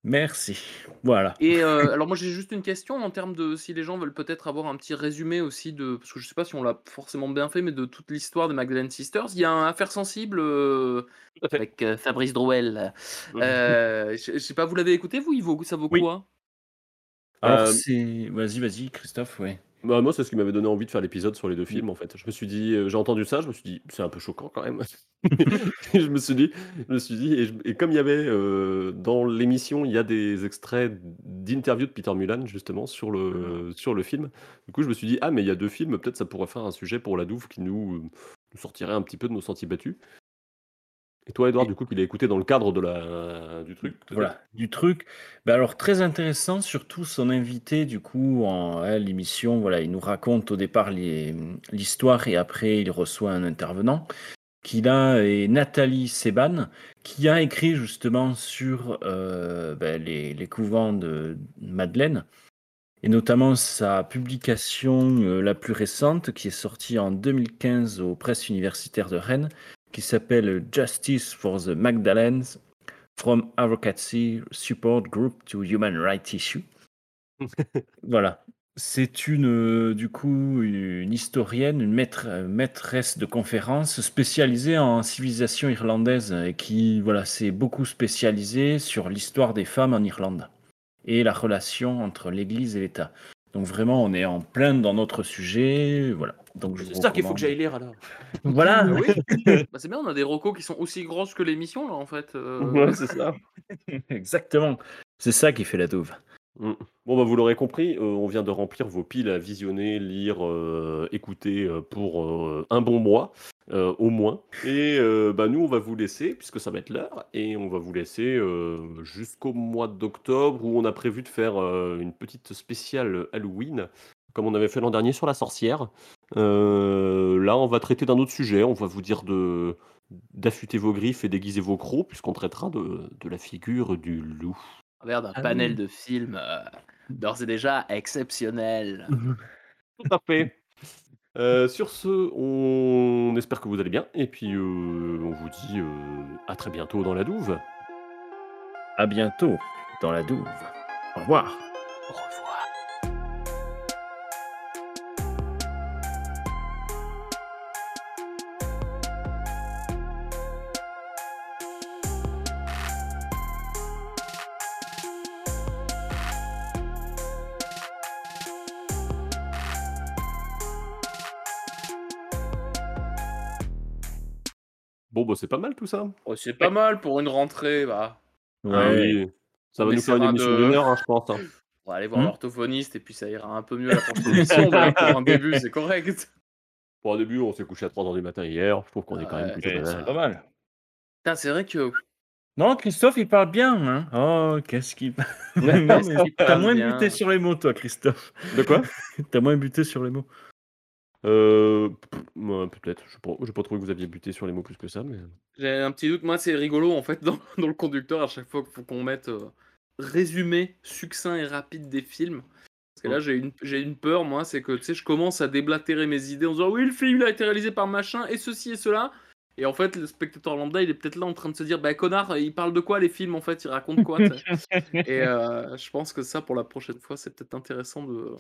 [SPEAKER 10] Merci. Voilà.
[SPEAKER 1] Et euh, alors moi j'ai juste une question en termes de si les gens veulent peut-être avoir un petit résumé aussi de parce que je sais pas si on l'a forcément bien fait mais de toute l'histoire des Magdalene Sisters il y a un affaire sensible euh, avec euh, Fabrice Drouel Euh, je, je sais pas vous l'avez écouté vous il vaut ça vaut
[SPEAKER 10] Oui.
[SPEAKER 1] quoi?
[SPEAKER 2] Euh.
[SPEAKER 10] Vas-y, vas-y, Christophe, ouais.
[SPEAKER 2] Bah, moi, c'est ce qui m'avait donné envie de faire l'épisode sur les deux films, en fait. Je me suis dit, euh, j'ai entendu ça, je me suis dit, c'est un peu choquant quand même. Et je me suis dit, je me suis dit, et, je- et comme il y avait euh, dans l'émission, il y a des extraits d'interviews de Peter Mullan justement sur le sur le film. Du coup, je me suis dit, ah mais il y a deux films, peut-être ça pourrait faire un sujet pour la Douve qui nous, euh, nous sortirait un petit peu de nos sentiers battus. Et toi, Edouard, du coup, qui l'a écouté dans le cadre de la du truc.
[SPEAKER 10] Voilà, du truc. Ben alors, très intéressant, surtout son invité, du coup, en hein, l'émission, voilà, il nous raconte au départ l'histoire et après, il reçoit un intervenant qui là est Nathalie Seban, qui a écrit justement sur euh, ben, les, les couvents de Madeleine, et notamment sa publication euh, la plus récente, qui est sortie en 2015 aux presses universitaires de Rennes, qui s'appelle Justice for the Magdalenes, From Advocacy Support Group to Human Rights Issue. voilà. C'est une, euh, du coup, une historienne, une maître- euh, maîtresse de conférences spécialisée en civilisation irlandaise et qui, voilà, s'est beaucoup spécialisée sur l'histoire des femmes en Irlande et la relation entre l'Église et l'État. Donc vraiment, on est en plein dans notre sujet, voilà. Donc
[SPEAKER 2] C'est ça qu'il faut que j'aille lire alors.
[SPEAKER 10] Voilà.
[SPEAKER 1] Oui Bah, c'est bien on a des recos qui sont aussi grosses que l'émission là en fait euh.
[SPEAKER 2] Ouais, c'est ça.
[SPEAKER 10] Exactement. C'est ça qui fait la douve.
[SPEAKER 2] Mm. Bon, bah, vous l'aurez compris, euh, on vient de remplir vos piles à visionner, lire, euh, écouter euh, pour euh, un bon mois, euh, au moins. Et euh, bah, nous, on va vous laisser, puisque ça va être l'heure, et on va vous laisser euh, jusqu'au mois d'octobre, où on a prévu de faire euh, une petite spéciale Halloween, comme on avait fait l'an dernier sur la sorcière. Euh, là, on va traiter d'un autre sujet, on va vous dire de d'affûter vos griffes et d'aiguiser vos crocs, puisqu'on traitera de, de la figure du loup.
[SPEAKER 1] travers d'un
[SPEAKER 2] Ah
[SPEAKER 1] panel
[SPEAKER 2] oui.
[SPEAKER 1] de films euh, d'ores et déjà exceptionnel.
[SPEAKER 2] Tout à fait. Euh, sur ce, on espère que vous allez bien et puis euh, on vous dit euh, à très bientôt dans la douve.
[SPEAKER 10] À bientôt dans la douve. Au revoir.
[SPEAKER 1] Au revoir.
[SPEAKER 2] Bon, bah c'est pas mal tout ça.
[SPEAKER 1] Oh, c'est pas mal pour une rentrée, va.
[SPEAKER 2] Ah oui. Ça va
[SPEAKER 1] On
[SPEAKER 2] nous faire une émission
[SPEAKER 1] de-
[SPEAKER 2] d'une heure, hein, je pense. hein.
[SPEAKER 1] On va aller voir
[SPEAKER 2] Hmm.
[SPEAKER 1] l'orthophoniste et puis ça ira un peu mieux à la prochaine émission. pour un début, c'est correct.
[SPEAKER 2] Pour un début, on s'est couché à 3h du matin hier. Je trouve qu'on est quand même plutôt pas
[SPEAKER 10] c'est pas mal.
[SPEAKER 1] Putain, c'est vrai que
[SPEAKER 10] Non, Christophe, il parle bien. Hein oh, qu'est-ce qu'il.
[SPEAKER 2] Ouais,
[SPEAKER 10] T'as moins
[SPEAKER 1] bien.
[SPEAKER 10] buté sur les mots, toi, Christophe.
[SPEAKER 2] De quoi?
[SPEAKER 10] T'as moins buté sur les mots.
[SPEAKER 2] Euh, ouais, Peut-être. Je n'ai pas trouvé que vous aviez buté sur les mots plus que ça. Mais...
[SPEAKER 1] j'ai un petit doute. Moi, c'est rigolo en fait dans, dans le conducteur à chaque fois qu'il faut qu'on mette euh, résumé succinct et rapide des films. Parce que là, j'ai une, j'ai une peur, moi, c'est que tu sais, je commence à déblatérer mes idées en disant oui, le film il a été réalisé par machin et ceci et cela. Et en fait, le spectateur lambda, il est peut-être là en train de se dire bah connard, il parle de quoi les films en fait? Il raconte quoi Et euh, je pense que ça, pour la prochaine fois, c'est peut-être intéressant de,